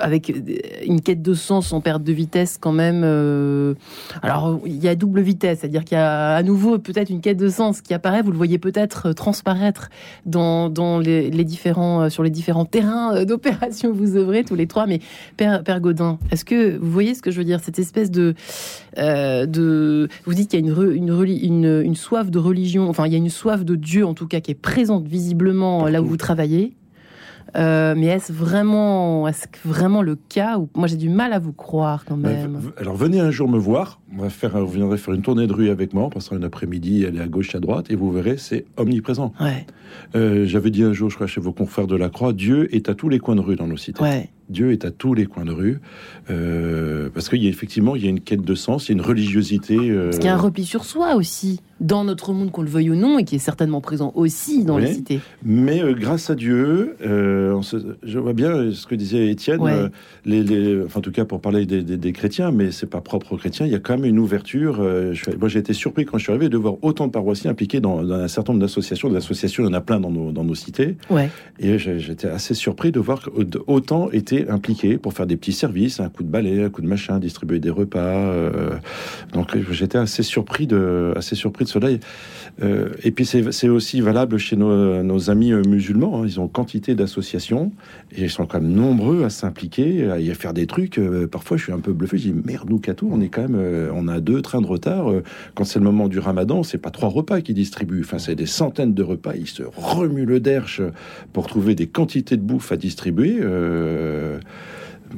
avec une quête de sens en perte de vitesse quand même. Alors, il y a double vitesse, c'est-à-dire qu'il y a à nouveau peut-être une quête de sens qui apparaît. Vous le voyez peut-être transparaître dans, dans les, différents, sur les différents terrains d'opération où vous œuvrez tous les trois. Mais Père, Père Godin, est-ce que vous voyez ce que je veux dire Cette espèce de, de vous dites qu'il y a une, une, une, une soif de religion, enfin il y a une soif de Dieu en tout cas qui est présente visiblement là où vous travaillez. Euh, mais est-ce vraiment, est vraiment le cas moi j'ai du mal à vous croire quand bah, même. alors venez un jour me voir. On va faire, vous viendrez faire une tournée de rue avec moi. On passera une après-midi, aller à gauche, à droite, et vous verrez, c'est omniprésent. Euh, j'avais dit un jour, je crois, chez vos confrères de la Croix, Dieu est à tous les coins de rue dans nos cités. Dieu est à tous les coins de rue, euh, parce qu'il y a effectivement il y a une quête de sens, il y a une religiosité. Parce qu'il y a un repli sur soi aussi dans notre monde, qu'on le veuille ou non, et qui est certainement présent aussi dans les cités. Mais euh, grâce à Dieu, euh, je vois bien ce que disait Étienne, euh, les, enfin, en tout cas pour parler des, des, des chrétiens, mais c'est pas propre aux chrétiens, il y a quand même une ouverture. Je, moi j'ai été surpris quand je suis arrivé de voir autant de paroissiens impliqués dans, dans un certain nombre d'associations. Des associations, il y en a plein dans nos, dans nos cités. Ouais. Et j'étais assez surpris de voir qu'autant étaient impliqués pour faire des petits services, un coup de balai, un coup de machin, distribuer des repas. Donc j'étais assez surpris de, assez surpris Euh, et puis c'est aussi valable chez nos, amis euh, musulmans. Hein. Ils ont quantité d'associations et ils sont quand même nombreux à s'impliquer, à y faire des trucs. parfois je suis un peu bluffé. Je dis merde, nous Kato, on est quand même, on a deux trains de retard. quand c'est le moment du Ramadan, c'est pas trois repas qu'ils distribuent. Enfin c'est des centaines de repas. Ils se remuent le derche pour trouver des quantités de bouffe à distribuer.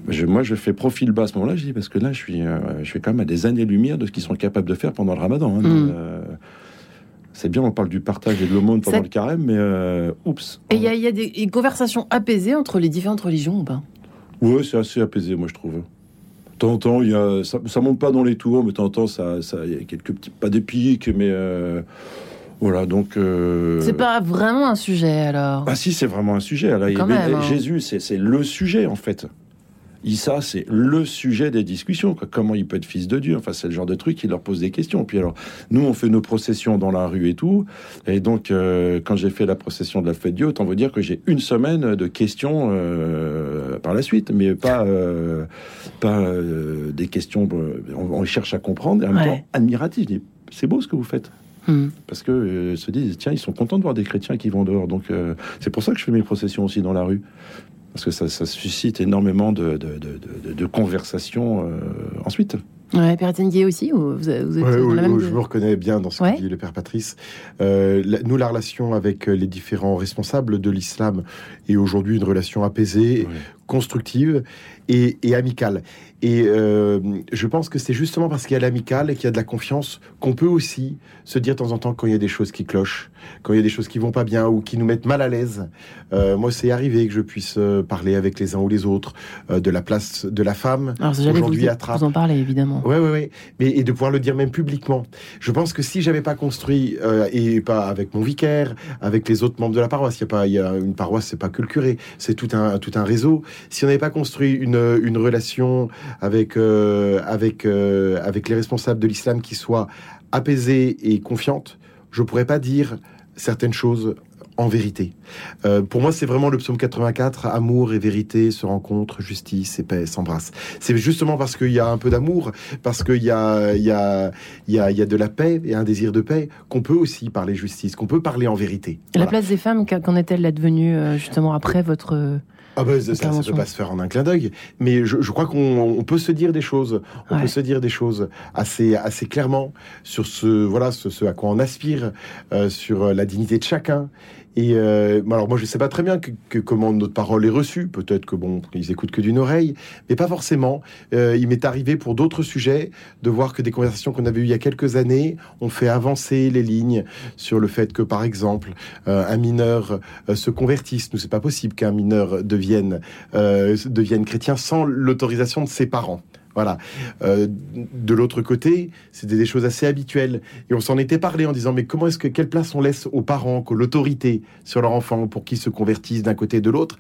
Euh, moi, je fais profil bas à ce moment-là, je dis, parce que là, je suis, euh, je suis quand même à des années-lumière de ce qu'ils sont capables de faire pendant le ramadan. Hein. Mm. Euh, c'est bien, on parle du partage et de l'aumône pendant le carême, mais oups. Et il y, a des conversations apaisées entre les différentes religions ou pas? Oui, c'est assez apaisé, moi, je trouve. De temps en temps, y a, ça, ça monte pas dans les tours, mais de temps en temps, ça, ça, y a quelques petits pas d'épiques, mais voilà, donc. Euh... C'est pas vraiment un sujet alors? Ah si, c'est vraiment un sujet. Alors, hein. Jésus, c'est le sujet en fait. Issa, c'est le sujet des discussions. Comment il peut être fils de Dieu? Enfin, c'est le genre de truc qui leur pose des questions. Puis alors, nous, on fait nos processions dans la rue et tout. Et donc, euh, quand j'ai fait la procession de la fête de Dieu, autant vous dire que j'ai une semaine de questions euh, par la suite, mais pas euh, pas des questions. On, cherche à comprendre et en même temps admiratif. C'est beau ce que vous faites. Hmm. Parce que euh, se disent, tiens, ils sont contents de voir des chrétiens qui vont dehors. Donc, euh, c'est pour ça que je fais mes processions aussi dans la rue. Parce que ça, suscite énormément de, de, conversations euh, ensuite. Ouais, Père Gué aussi ou vous, êtes Je me reconnais bien dans ce que dit le Père Patrice. nous, la relation avec les différents responsables de l'islam est aujourd'hui une relation apaisée, constructive et, et amicale. Et euh, je pense que c'est justement parce qu'il y a l'amical et qu'il y a de la confiance qu'on peut aussi se dire de temps en temps quand il y a des choses qui clochent, quand il y a des choses qui vont pas bien ou qui nous mettent mal à l'aise. Euh, moi, c'est arrivé que je puisse euh, parler avec les uns ou les autres euh, de la place de la femme aujourd'hui à Trappes. Vous en parlez évidemment. Ouais, ouais, ouais. Mais et de pouvoir le dire même publiquement. Je pense que si j'avais pas construit et pas avec mon vicaire, avec les autres membres de la paroisse, il y a pas, il y a une paroisse, c'est pas que le curé, c'est tout un tout un réseau. Si on n'avait pas construit une une relation avec, euh, avec, euh, avec les responsables de l'islam qui soient apaisés et confiantes, je pourrais pas dire certaines choses en vérité. Euh, pour moi, c'est vraiment le psaume 84, amour et vérité se rencontrent, justice et paix s'embrassent. C'est justement parce qu'il y a un peu d'amour, parce qu'il y a, il y, a, il y, a, il y a de la paix et un désir de paix, qu'on peut aussi parler justice, qu'on peut parler en vérité. La place des femmes, qu'en est-elle devenue justement après votre... Ah ben, ça ne peut pas se faire en un clin d'œil, mais je, crois qu'on peut se dire des choses, on peut se dire des choses assez assez clairement sur ce voilà ce, à quoi on aspire, euh, sur la dignité de chacun et euh, alors moi je sais pas très bien que, comment notre parole est reçue. Peut-être que bon ils écoutent que d'une oreille, mais pas forcément. Euh, il m'est arrivé pour d'autres sujets de voir que des conversations qu'on avait eues il y a quelques années ont fait avancer les lignes sur le fait que par exemple euh, un mineur se convertisse. Nous c'est pas possible qu'un mineur devienne devienne chrétien sans l'autorisation de ses parents. Voilà. Euh, de l'autre côté, c'était des choses assez habituelles. Et on s'en était parlé en disant, mais comment est-ce que, quelle place on laisse aux parents, que l'autorité sur leur enfant pour qu'ils se convertissent d'un côté et de l'autre?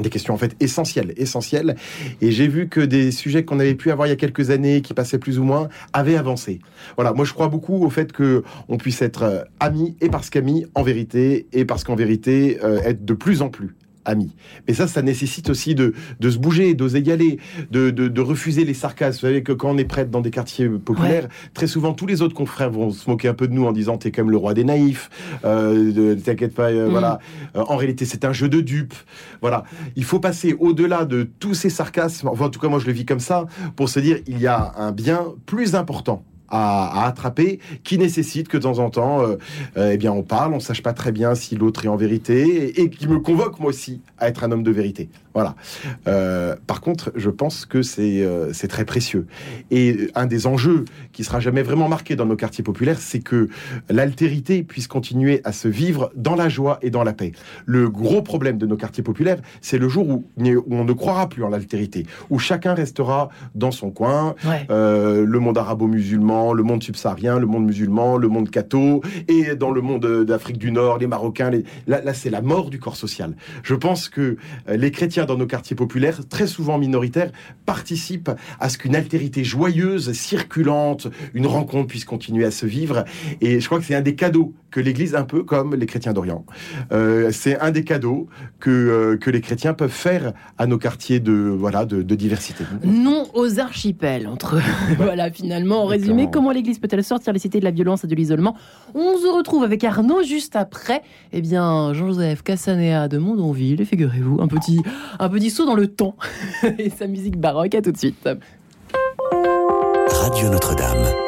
Des questions en fait essentielles, essentielles. Et j'ai vu que des sujets qu'on avait pu avoir il y a quelques années, qui passaient plus ou moins, avaient avancé. Voilà, moi je crois beaucoup au fait que on puisse être euh, amis et parce qu'amis en vérité et parce qu'en vérité euh, être de plus en plus amis. Mais ça, ça nécessite aussi de, de se bouger, d'oser y aller, de, de, de refuser les sarcasmes. Vous savez que quand on est prêtre dans des quartiers populaires, très souvent tous les autres confrères vont se moquer un peu de nous en disant t'es quand même le roi des naïfs, euh, t'inquiète pas, euh, Mm. voilà. Euh, en réalité, c'est un jeu de dupes. Voilà. Il faut passer au-delà de tous ces sarcasmes. Enfin, en tout cas, moi, je le vis comme ça pour se dire il y a un bien plus important. À, attraper, qui nécessite que de temps en temps, euh, euh, eh bien, on parle, on sache pas très bien si l'autre est en vérité, et qui me convoque moi aussi à être un homme de vérité. Voilà. Euh, par contre, je pense que c'est euh, très précieux. Et un des enjeux qui sera jamais vraiment marqué dans nos quartiers populaires, c'est que l'altérité puisse continuer à se vivre dans la joie et dans la paix. Le gros problème de nos quartiers populaires, c'est le jour où, où on ne croira plus en l'altérité, où chacun restera dans son coin, euh, le monde arabo-musulman, le monde subsaharien, le monde musulman, le monde catho, et dans le monde d'Afrique du Nord, les Marocains, les... là, là c'est la mort du corps social. Je pense que euh, les chrétiens dans nos quartiers populaires, très souvent minoritaires, participent à ce qu'une altérité joyeuse, circulante, une rencontre puisse continuer à se vivre. Et je crois que c'est un des cadeaux que l'Église, un peu comme les chrétiens d'Orient, euh, c'est un des cadeaux que, euh, que les chrétiens peuvent faire à nos quartiers de, voilà, de, de diversité. Non aux archipels. Entre (laughs) voilà, finalement, en résumé, comment l'Église peut-elle sortir les cités de la violence et de l'isolement? On se retrouve avec Arnaud juste après. Eh bien, Jean-Joseph Cassanéa de Mondonville, et figurez-vous, un petit, un petit saut dans le temps (laughs) et sa musique baroque. À tout de suite. Radio Notre-Dame.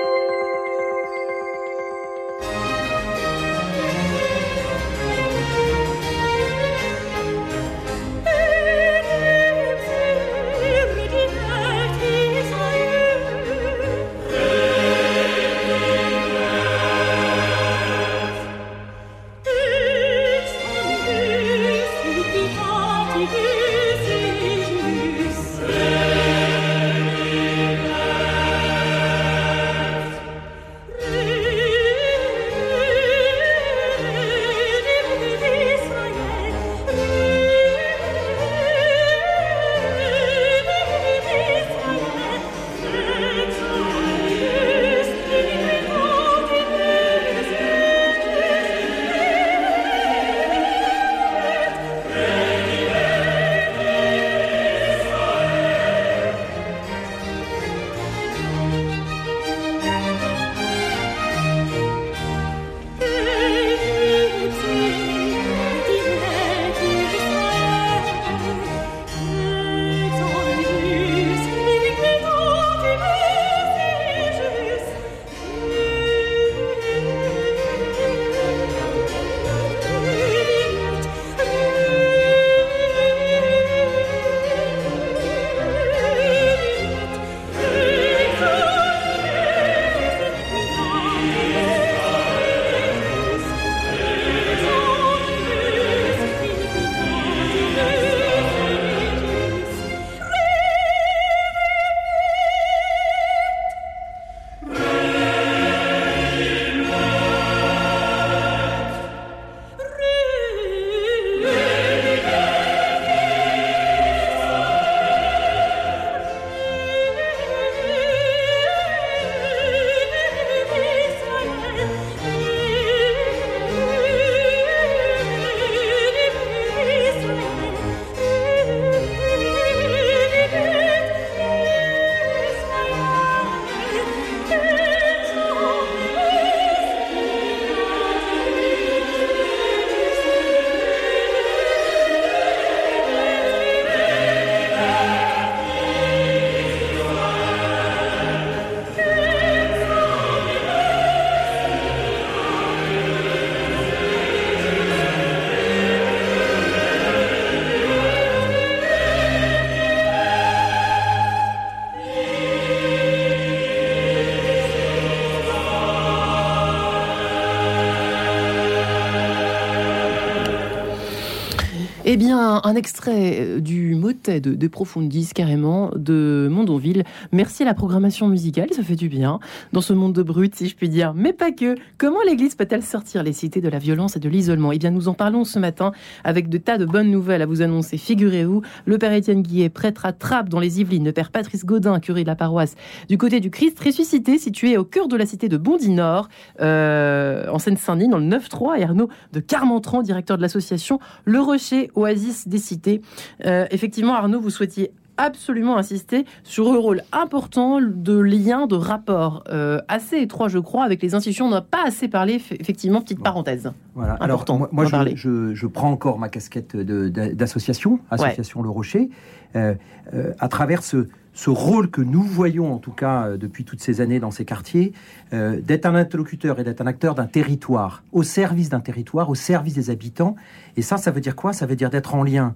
Eh bien, un extrait euh, du motet de, de Profundis, carrément, de Mondonville. Merci à la programmation musicale, ça fait du bien, dans ce monde de brut, si je puis dire. Mais pas que. Comment l'Église peut-elle sortir les cités de la violence et de l'isolement? Eh bien, nous en parlons ce matin avec de tas de bonnes nouvelles à vous annoncer. Figurez-vous, le Père Étienne Guillet, prêtre à Trappes, dans les Yvelines, le Père Patrice Godin, curé de la paroisse, du côté du Christ ressuscité, situé au cœur de la cité de Bondy-Nord, euh, en Seine-Saint-Denis, dans le 9-3, et Arnaud de Carmentran, directeur de l'association Le Rocher Oasis des cités. Euh, effectivement, Arnaud, vous souhaitiez absolument insister sur le rôle important de lien, de rapport euh, assez étroit, je crois, avec les institutions. On n'a pas assez parlé, effectivement, petite parenthèse. Voilà. Alors, moi, je, prends encore ma casquette d'association, Association Le Rocher, euh, euh, à travers ce, rôle que nous voyons, en tout cas depuis toutes ces années dans ces quartiers, d'être un interlocuteur et d'être un acteur d'un territoire, au service d'un territoire, au service des habitants. Et ça, ça veut dire quoi? Ça veut dire d'être en lien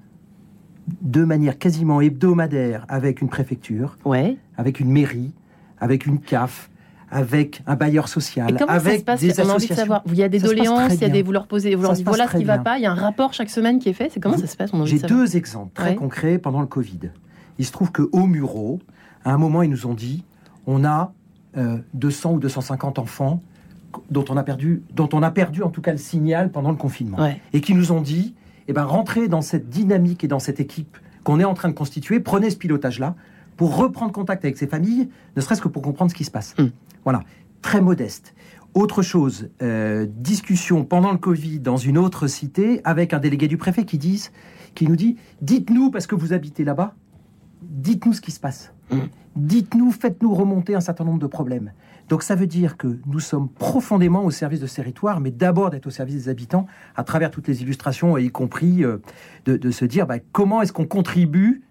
de manière quasiment hebdomadaire avec une préfecture, ouais. avec une mairie, avec une CAF, avec un bailleur social, comment avec ça se passe? des On a envie de savoir. Il y a des doléances, il y a des, vous leur posez, vous leur dites voilà ce qui ne va pas, il y a un rapport chaque semaine qui est fait. C'est comment ça se passe J'ai deux exemples très concrets pendant le Covid. Il se trouve que au Muro, à un moment, ils nous ont dit on a 200 euh, ou 250 enfants dont on a perdu, dont on a perdu en tout cas le signal pendant le confinement, et qui nous ont dit eh ben, rentrer dans cette dynamique et dans cette équipe qu'on est en train de constituer, prenez ce pilotage-là pour reprendre contact avec ces familles, ne serait-ce que pour comprendre ce qui se passe. Hmm. Voilà, très modeste. Autre chose, euh, discussion pendant le Covid dans une autre cité avec un délégué du préfet qui nous dit Dites-nous, parce que vous habitez là-bas, dites-nous ce qui se passe. Hmm. Dites-nous, faites-nous remonter un certain nombre de problèmes. Donc ça veut dire que nous sommes profondément au service de ce territoire, mais d'abord d'être au service des habitants à travers toutes les illustrations, y compris euh, de, se dire bah, comment est-ce qu'on contribue,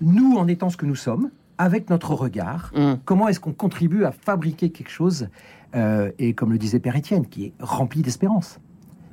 nous en étant ce que nous sommes, avec notre regard, mmh. comment est-ce qu'on contribue à fabriquer quelque chose, euh, et comme le disait Père Étienne, qui est rempli d'espérance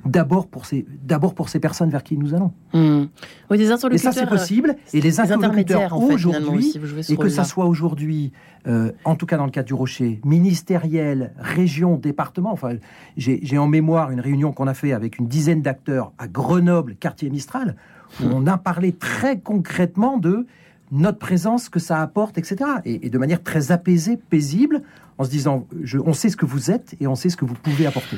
d'abord pour ces d'abord pour ces personnes vers qui nous allons. Hmm. Oui, des et ça c'est possible. Et les interlocuteurs aujourd'hui, et que ça soit aujourd'hui, euh, en tout cas dans le cas du Rocher, ministériel, région, département. Enfin, j'ai en mémoire une réunion qu'on a fait avec une dizaine d'acteurs à Grenoble, quartier Mistral, où hmm. on a parlé très concrètement de notre présence, que ça apporte, etc. Et, et de manière très apaisée, paisible, en se disant on sait ce que vous êtes et on sait ce que vous pouvez apporter.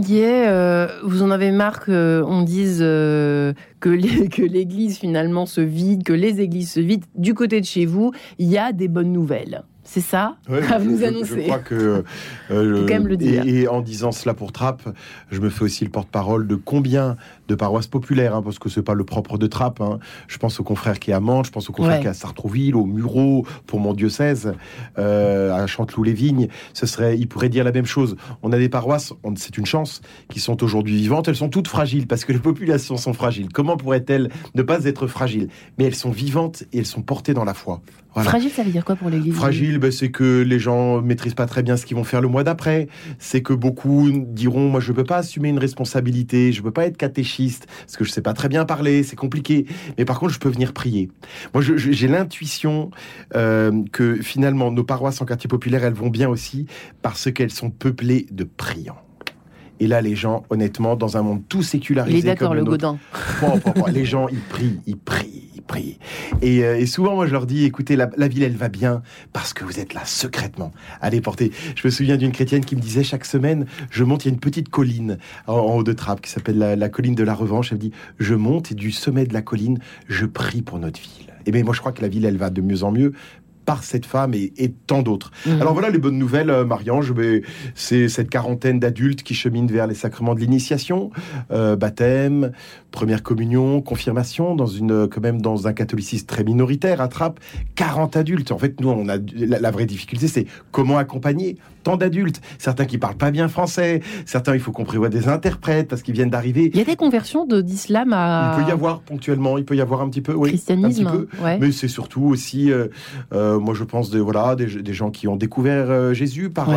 Guillet, euh, vous en avez marre qu'on dise euh, (laughs) que l'Église finalement se vide, que les églises se vident. Du côté de chez vous, il y a des bonnes nouvelles. C'est ça à vous annoncer. Je crois que. Euh, quand même le dire. Et, en disant cela pour Trappe, je me fais aussi le porte-parole de combien de paroisses populaires, hein, parce que c'est pas le propre de Trappe. Hein. Je pense aux confrères qui est à Mantes, je pense aux confrères qui est à Sartrouville, au Murau, pour mon diocèse, euh, à Chanteloup-les-Vignes. Ce serait, il pourrait dire la même chose. On a des paroisses, c'est une chance, qui sont aujourd'hui vivantes. Elles sont toutes fragiles parce que les populations sont fragiles. Comment pourraient-elles ne pas être fragiles Mais elles sont vivantes et elles sont portées dans la foi. Fragile, ça veut dire quoi pour l'Église Fragile, ben, c'est que les gens maîtrisent pas très bien ce qu'ils vont faire le mois d'après. C'est que beaucoup diront, moi, je peux pas assumer une responsabilité, je peux pas être catéchiste, parce que je sais pas très bien parler, c'est compliqué. Mais par contre, je peux venir prier. Moi, j'ai l'intuition euh, que finalement, nos paroisses en quartier populaire, elles vont bien aussi parce qu'elles sont peuplées de priants. Et là, les gens, honnêtement, dans un monde tout sécularisé. Il est d'accord, le, Godin. les gens, ils prient, ils prient, Euh, et, souvent, moi, je leur dis, écoutez, la, ville, elle va bien parce que vous êtes là secrètement. Allez porter. Je me souviens d'une chrétienne qui me disait chaque semaine, je monte, il y a une petite colline en, haut de Trappes qui s'appelle la, colline de la Revanche. Elle me dit, je monte et du sommet de la colline, je prie pour notre ville. Et bien, moi, je crois que la ville, elle va de mieux en mieux par cette femme et, tant d'autres. Mhm. Alors voilà les bonnes nouvelles, euh, Marie-Ange. C'est cette quarantaine d'adultes qui cheminent vers les sacrements de l'initiation, euh, baptême, première communion, confirmation, dans une, quand même dans un catholicisme très minoritaire, attrape 40 adultes. En fait, nous, on a la, vraie difficulté, c'est comment accompagner tant d'adultes. Certains qui parlent pas bien français, certains, il faut qu'on prévoie des interprètes parce qu'ils viennent d'arriver. Il y a des conversions d'islam à. Il peut y avoir ponctuellement, il peut y avoir un petit peu, oui, christianisme, un petit peu, mais c'est surtout aussi, euh, euh, moi, je pense, de, voilà, des, gens qui ont découvert euh, Jésus par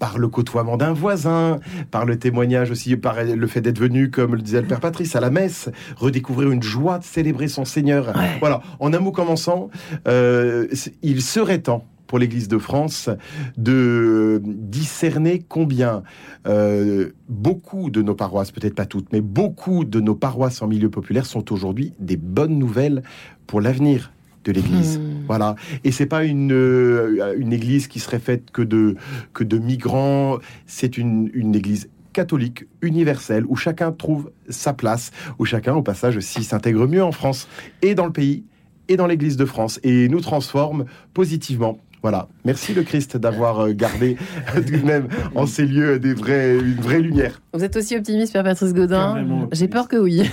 par le côtoiement d'un voisin, par le témoignage aussi, par le fait d'être venu, comme le disait le Père Patrice, à la messe redécouvrir une joie de célébrer son Seigneur. Voilà, en un mot commençant, euh, il serait temps pour l'Église de France de discerner combien euh, beaucoup de nos paroisses, peut-être pas toutes, mais beaucoup de nos paroisses en milieu populaire sont aujourd'hui des bonnes nouvelles pour l'avenir de l'Église. Hmm. Voilà. Et c'est pas une, euh, une Église qui serait faite que de, que de migrants. C'est une, une Église catholique, universelle, où chacun trouve sa place, où chacun, au passage, aussi s'intègre mieux en France et dans le pays et dans l'Église de France et nous transforme positivement Voilà. Merci le Christ d'avoir euh, gardé (laughs) tout de même en ces lieux des vrais, une vraie lumière. Vous êtes aussi optimiste, Père Patrice Godin J'ai peur que oui. (laughs)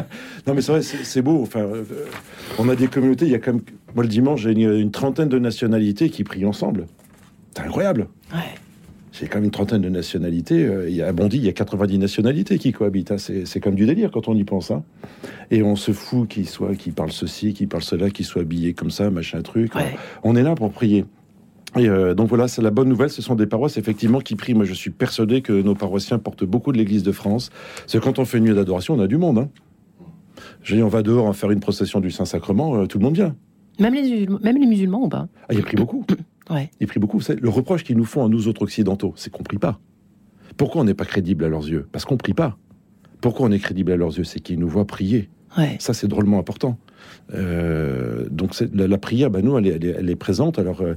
(laughs) non, mais c'est vrai, c'est beau. Enfin, euh, on a des communautés. Il y a comme moi le dimanche, j'ai une, une trentaine de nationalités qui prient ensemble. C'est incroyable. J'ai quand même une trentaine de nationalités. euh, Il y a à Bondy, il y a 90 nationalités qui cohabitent. hein. C'est comme du délire quand on y pense. hein. Et on se fout qu'ils soient, parlent ceci, qu'ils parlent cela, qu'ils soient habillés comme ça, machin truc. On est là pour prier. Et euh, donc voilà, c'est la bonne nouvelle. Ce sont des paroisses effectivement qui prient. Moi, je suis persuadé que nos paroissiens portent beaucoup de l'Église de France. C'est quand on fait une nuit d'adoration, on a du monde. Hein. Je dis, on va dehors en faire une procession du Saint-Sacrement, euh, tout le monde vient. Même les, musulmans- même les musulmans ou pas? Ah, il prie beaucoup. (clears throat) Ouais. Il prie beaucoup. Le reproche qu'ils nous font à nous autres occidentaux, c'est qu'on prie pas. Pourquoi on n'est pas crédible à leurs yeux? Parce qu'on prie pas. Pourquoi on est crédible à leurs yeux? C'est qu'ils nous voient prier. Ouais. Ça, c'est drôlement important. Euh, donc la, la prière, bah, nous, elle est, elle est- elle est présente. Alors euh,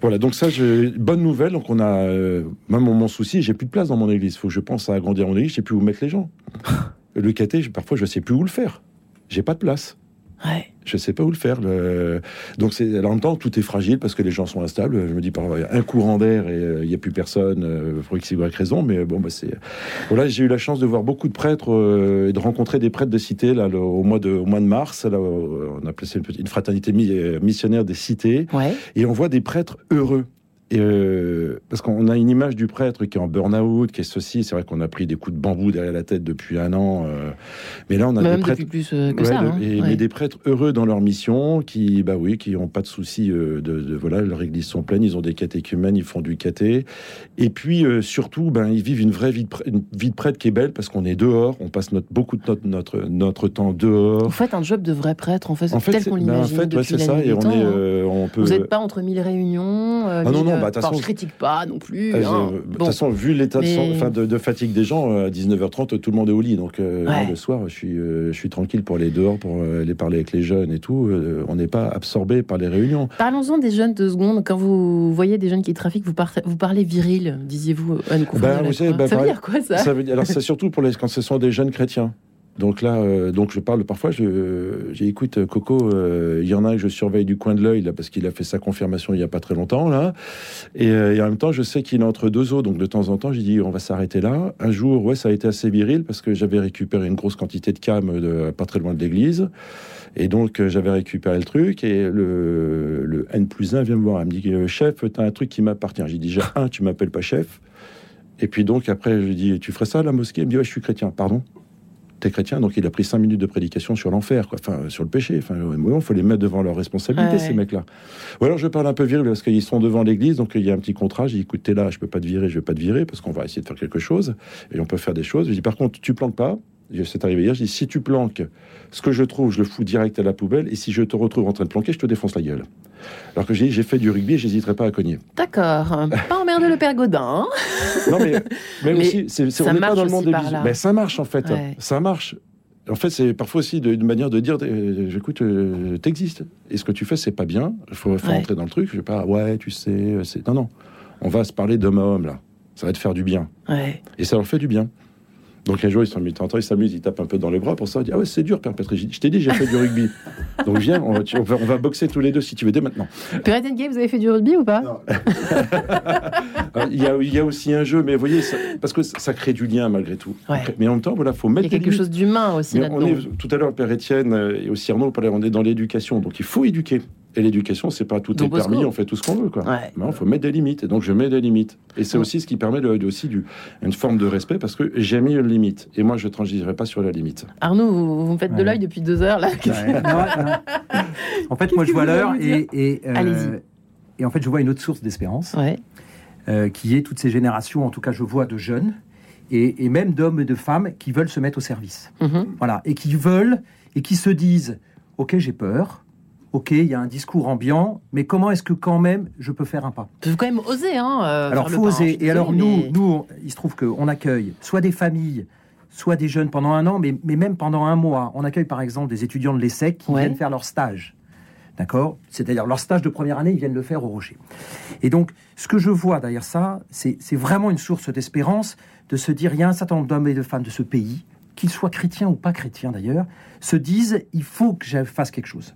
voilà, donc ça, je, bonne nouvelle. Donc on a, euh, même mon, mon souci, j'ai plus de place dans mon église. faut que je pense à agrandir mon église. Je sais plus où mettre les gens. (laughs) Le caté, parfois, je sais plus où le faire. J'ai pas de place. Ouais. Je sais pas où le faire. le- Donc c'est en même temps tout est fragile parce que les gens sont instables. Je me dis par un courant d'air et euh, il y a plus personne euh, pour x y raison. Mais bon bah c'est voilà j'ai eu la chance de voir beaucoup de prêtres euh, et de rencontrer des prêtres de cité là le- au mois de au mois de mars. Là euh, on a placé une, petite- une fraternité mi- euh, missionnaire des cités et on voit des prêtres heureux. Et euh, parce qu'on a une image du prêtre qui est en burn-out, qui est ceci. C'est vrai qu'on a pris des coups de bambou derrière la tête depuis un an. euh, mais là, on a Même des prêtres. depuis plus que Ouais, ça. de- hein. et- Ouais. Mais des prêtres heureux dans leur mission, qui, bah oui, qui n'ont pas de soucis euh, de, de- voilà, leurs églises sont pleines, ils ont des catéchumènes, ils font du caté. Et puis euh, surtout, ben ils vivent une vraie vie de, prê- une vie de prêtre qui est belle parce qu'on est dehors, on passe notre, beaucoup de notre, notre, notre temps dehors. Vous faites un job de vrai prêtre, en fait, En tel qu'on ben, en l'imagine fait, ouais, depuis c'est la ça, nuit et des on temps, est, hein. on peut. Vous n'êtes pas entre mille réunions. Ah non, mille, non, euh, bah, de toute enfin, façon- je critique pas non plus. Ah, hein. De toute Bon. façon, vu l'état de, Mais- sang- enfin, de, de fatigue des gens, euh, à 19h30, tout le monde est au lit. Donc, euh, Ouais. le soir, je suis, euh, je suis tranquille pour aller dehors, pour aller parler avec les jeunes et tout. Euh, on n'est pas absorbé par les réunions. Parlons-en des jeunes deux secondes. Quand vous voyez des jeunes qui trafiquent, vous, par- vous parlez viril, disiez-vous vous savez, ben, Ça veut dire quoi ça, veut dire- Alors, c'est surtout pour les, quand ce sont des jeunes chrétiens. Donc là, euh, donc je parle parfois, je, j'ai écoute Coco, euh, il y en a un que je surveille du coin de l'œil là parce qu'il a fait sa confirmation il y a pas très longtemps là, et, euh, et en même temps je sais qu'il est entre deux eaux, donc de temps en temps j'ai dit on va s'arrêter là. Un jour, ouais, ça a été assez viril parce que j'avais récupéré une grosse quantité de cam de pas très loin de l'église, et donc j'avais récupéré le truc et le, N plus 1 vient me voir, il me dit chef, t'as un truc qui m'appartient. J'ai dit j'ai un, tu m'appelles pas chef. Et puis donc après, je lui dis, tu ferais ça à la mosquée? Il me dit, ouais, je suis chrétien. Pardon T'es chrétien Donc il a pris cinq minutes de prédication sur l'enfer, quoi. Enfin, sur le péché. Enfin, il faut les mettre devant leurs responsabilités, Ouais. ces mecs-là. Ou alors je parle un peu viril parce qu'ils sont devant l'église, donc il y a un petit contrat. J'ai dit, écoute, t'es là, je peux pas te virer, je vais pas te virer parce qu'on va essayer de faire quelque chose et on peut faire des choses. Je dis, par contre, tu planques pas. C'est arrivé hier. Je dis, si tu planques, ce que je trouve, je le fous direct à la poubelle. Et si je te retrouve en train de planquer, je te défonce la gueule. Alors que j'ai dit, j'ai fait du rugby et j'hésiterai pas à cogner. D'accord. (laughs) Pas emmerder le père Godin. hein. Non, mais, mais, Mais aussi, c'est, ça on n'est pas marche dans le monde des bisous. Mais ça marche, en fait. Ouais. Ça marche. En fait, c'est parfois aussi une manière de dire euh, j'écoute, euh, t'existes. Et ce que tu fais, c'est pas bien. Il faut, faut Ouais. rentrer dans le truc. Je vais pas, ouais, tu sais. euh, C'est... Non, non. On va se parler d'homme à homme, là. Ça va te faire du bien. Ouais. Et ça leur fait du bien. Donc un jour, ils s'amusent, t'entends, ils s'amusent, ils tapent un peu dans les bras pour ça. Ils disent, ah ouais, c'est dur, Père Patrick. Je t'ai dit, j'ai fait du rugby. (laughs) Donc viens, on va, tu- on va, on va boxer tous les deux si tu veux, dès maintenant. Père Etienne Gay, vous avez fait du rugby ou pas (laughs) Euh, Il y, a, il y a aussi un jeu, mais vous voyez, ça- parce que ça crée du lien malgré tout. Ouais. Mais en même temps, voilà, faut Il mettre y a quelque chose d'humain aussi là-dedans. est, tout à l'heure, Père Étienne euh, et aussi Arnaud on est dans l'éducation. Donc il faut éduquer. Et l'éducation, c'est pas tout Don est Bosco. permis, on fait tout ce qu'on veut. Quoi. Ouais. Non, il faut mettre des limites. Et donc je mets des limites. Et c'est Ouais. aussi ce qui permet de, de- aussi du, une forme de respect parce que j'ai mis une limite. Et moi, je ne transigerai pas sur la limite. Arnaud, vous, vous me faites de l'œil depuis deux heures là. Ouais, non, non. (laughs) En fait, moi, je vois l'heure et, et, euh, Allez-y. et en fait, je vois une autre source d'espérance, Ouais. euh, qui est toutes ces générations, en tout cas, je vois de jeunes et, et même d'hommes et de femmes qui veulent se mettre au service. Mhm. Voilà, et qui veulent et qui se disent, ok, j'ai peur, ok, il y a un discours ambiant, mais comment est-ce que quand même je peux faire un pas? Il faut quand même oser. Hein, euh, Alors, faut pas, hein, oser. Et alors, nous, nous, il se trouve qu'on accueille soit des familles, soit des jeunes pendant un an, mais, mais même pendant un mois. On accueille par exemple des étudiants de l'ESSEC qui Ouais. viennent faire leur stage. D'accord? C'est-à-dire leur stage de première année, ils viennent le faire au Rocher. Et donc, ce que je vois derrière ça, c'est vraiment une source d'espérance de se dire il y a un certain nombre d'hommes et de femmes de ce pays, qu'ils soient chrétiens ou pas chrétiens d'ailleurs, se disent il faut que je fasse quelque chose.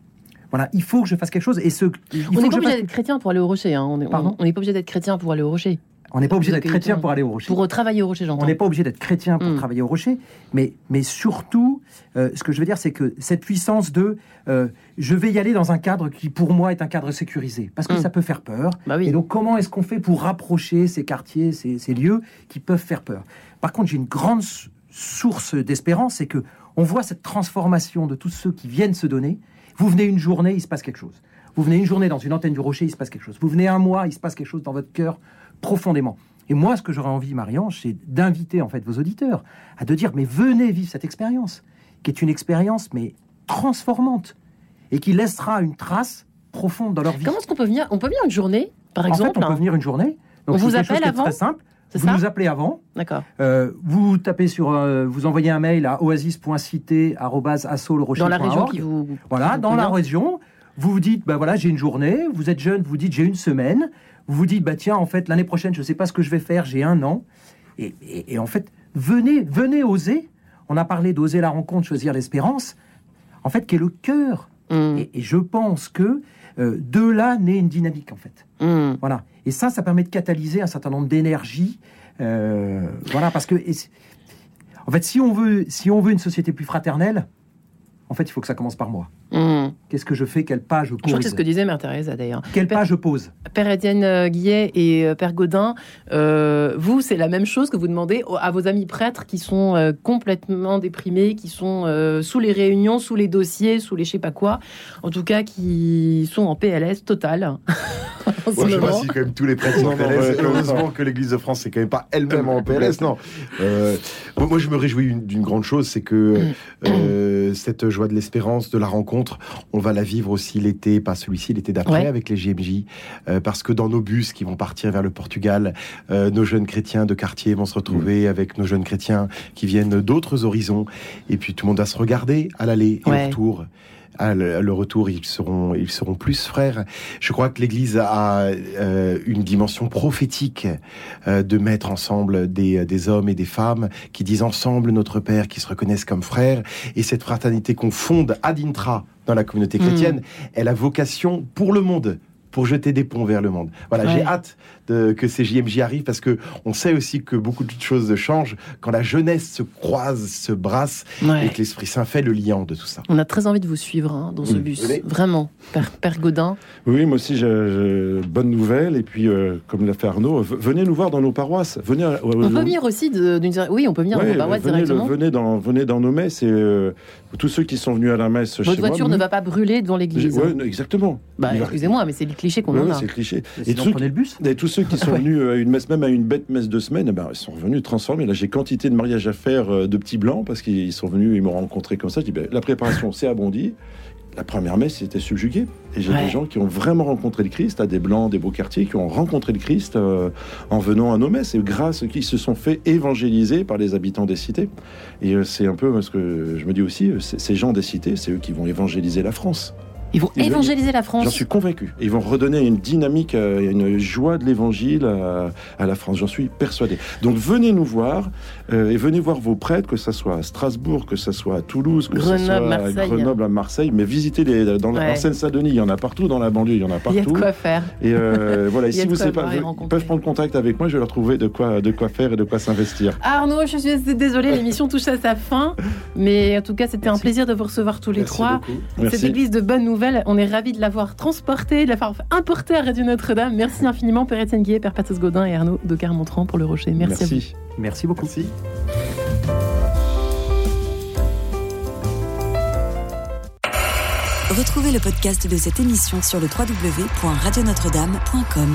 Voilà, il faut que je fasse quelque chose. Et ce, il On n'est pas obligé fasse- d'être chrétien pour aller au rocher. hein. On n'est pas obligé d'être chrétien pour aller au rocher. On n'est pas obligé d'être chrétien pour aller au rocher. Pour travailler au rocher, j'entends. On n'est pas obligé d'être chrétien pour Mm. travailler au rocher, mais, mais surtout, euh, ce que je veux dire, c'est que cette puissance de euh, je vais y aller dans un cadre qui, pour moi, est un cadre sécurisé, parce que Mm. ça peut faire peur. Bah oui. Et donc, comment est-ce qu'on fait pour rapprocher ces quartiers, ces, ces lieux qui peuvent faire peur? Par contre, j'ai une grande source d'espérance, c'est que on voit cette transformation de tous ceux qui viennent se donner. Vous venez une journée, il se passe quelque chose. Vous venez une journée dans une antenne du rocher, il se passe quelque chose. Vous venez un mois, il se passe quelque chose dans votre cœur profondément. Et moi, ce que j'aurais envie, Marie-Ange, c'est d'inviter en fait vos auditeurs à de dire, mais venez vivre cette expérience, qui est une expérience mais transformante et qui laissera une trace profonde dans leur vie. Comment est-ce qu'on peut venir On peut venir une journée, par en exemple fait, on peut hein. venir une journée. On vous appelle avant Très simple. Vous ça nous appelez avant. D'accord. Euh, vous tapez sur, euh, vous envoyez un mail à oasis.cité@assolrocher.org. Dans la région qui vous. Voilà, dans la région, vous vous dites, bah voilà, j'ai une journée. Vous êtes jeune, vous dites, j'ai une semaine. Vous vous dites, bah tiens, en fait, l'année prochaine, je ne sais pas ce que je vais faire, j'ai un an. Et, et- et en fait, venez, venez oser. On a parlé d'oser la rencontre, choisir l'espérance. En fait, qui est le cœur. Mm. Et, et je pense que euh, de là naît une dynamique, en fait. Mm. Voilà. Et ça, ça permet de catalyser un certain nombre d'énergies. Euh, voilà, parce que, en fait, si on veut, si on veut une société plus fraternelle, en fait, il faut que ça commence par moi. Mm. Qu'est-ce que je fais? Quel pas je Je crois que pose c'est ce que disait Mère Teresa d'ailleurs. Quel pas je pose? Père Étienne euh, Guillet et euh, Père Godin, euh, vous, c'est la même chose que vous demandez à vos amis prêtres qui sont euh, complètement déprimés, qui sont euh, sous les réunions, sous les dossiers, sous les je sais pas quoi, en tout cas qui sont en PLS total. (laughs) en je sais pas si quand même tous les prêtres sont en PLS. Heureusement que l'Église de France c'est quand même pas elle-même en PLS. Non. Euh, moi, je me réjouis une- d'une grande chose, c'est que euh, cette joie de l'espérance, de la rencontre, on va la vivre aussi l'été, pas celui-ci, l'été d'après, Ouais. avec les JMJ, euh, parce que dans nos bus qui vont partir vers le Portugal, euh, nos jeunes chrétiens de quartier vont se retrouver avec nos jeunes chrétiens qui viennent d'autres horizons, et puis tout le monde va se regarder à l'aller et Ouais. au retour. À le, à le retour, ils seront, ils seront plus frères. Je crois que l'Église a euh, une dimension prophétique euh, de mettre ensemble des, des hommes et des femmes qui disent ensemble notre Père, qui se reconnaissent comme frères. Et cette fraternité qu'on fonde ad intra dans la communauté Mm. chrétienne, elle a vocation pour le monde pour jeter des ponts vers le monde. Voilà, j'ai hâte de, que ces JMJ arrivent parce que on sait aussi que beaucoup de choses changent quand la jeunesse se croise, se brasse Ouais. et que l'Esprit Saint fait le lien de tout ça. On a très envie de vous suivre hein, dans ce Mm. bus, vraiment. Père, Père Godin, Oui, moi aussi, j'ai j'ai- bonne nouvelle. Et puis, euh, comme l'a fait Arnaud, venez nous voir dans nos paroisses. Venez. à- on peut venir aussi de- d'une. Oui, on peut venir Ouais, dans Barouette venez, le- directement. venez dans, venez dans nos messes et euh, tous ceux qui sont venus à la messe chez Votre moi. voiture ne va pas brûler devant l'église. hein. exactement. Bah, excusez-moi, mais c'est cliché qu'on Ouais, en a. c'est cliché. Et sinon, tous, le bus. et tous ceux qui (laughs) sont Ouais. venus à une messe, même à une bête messe de semaine, eh ben, ils sont revenus transformés. Là, j'ai quantité de mariages à faire euh, de petits blancs parce qu'ils sont venus, ils m'ont rencontré comme ça. Je dis, ben, la préparation s'est abondie. La première messe était subjuguée. Et j'ai Ouais. des gens qui ont vraiment rencontré le Christ, à des blancs, des beaux quartiers, qui ont rencontré le Christ euh, en venant à nos messes. Et grâce, qui se sont fait évangéliser par les habitants des cités. Et euh, c'est un peu ce que je me dis aussi, euh, c'est- ces gens des cités, c'est eux qui vont évangéliser la France. Ils vont évangéliser la J'en France. suis convaincu. Ils vont redonner une dynamique, euh, une joie de l'évangile à, à la France. J'en suis persuadé. Donc venez nous voir euh, et venez voir vos prêtres, que ce soit à Strasbourg, que ce soit à Toulouse, que ce soit à Marseille. Grenoble, à Marseille. Mais visitez les dans Ouais. en Seine-Saint-Denis, il y en a partout. Dans la banlieue, il y en a Il y a de partout. quoi faire. Et euh, (laughs) voilà. Et si vous quoi savez pas, et ils peuvent prendre contact avec moi. Je vais leur trouver de quoi, de quoi faire et de quoi s'investir. Arnaud, je suis désolée, l'émission touche à sa fin. Mais en tout cas, c'était un plaisir de vous recevoir tous les Merci trois. Cette église de bonnes on est ravis de l'avoir transportée, de l'avoir importée à Radio Notre-Dame. Merci infiniment, Père Étienne Guillet, Père Patrice Godin et Arnaud de Carmontran pour le Rocher. Merci, à vous. Merci. Merci beaucoup. Merci. Retrouvez le podcast de cette émission sur le www.radionotre-dame.com.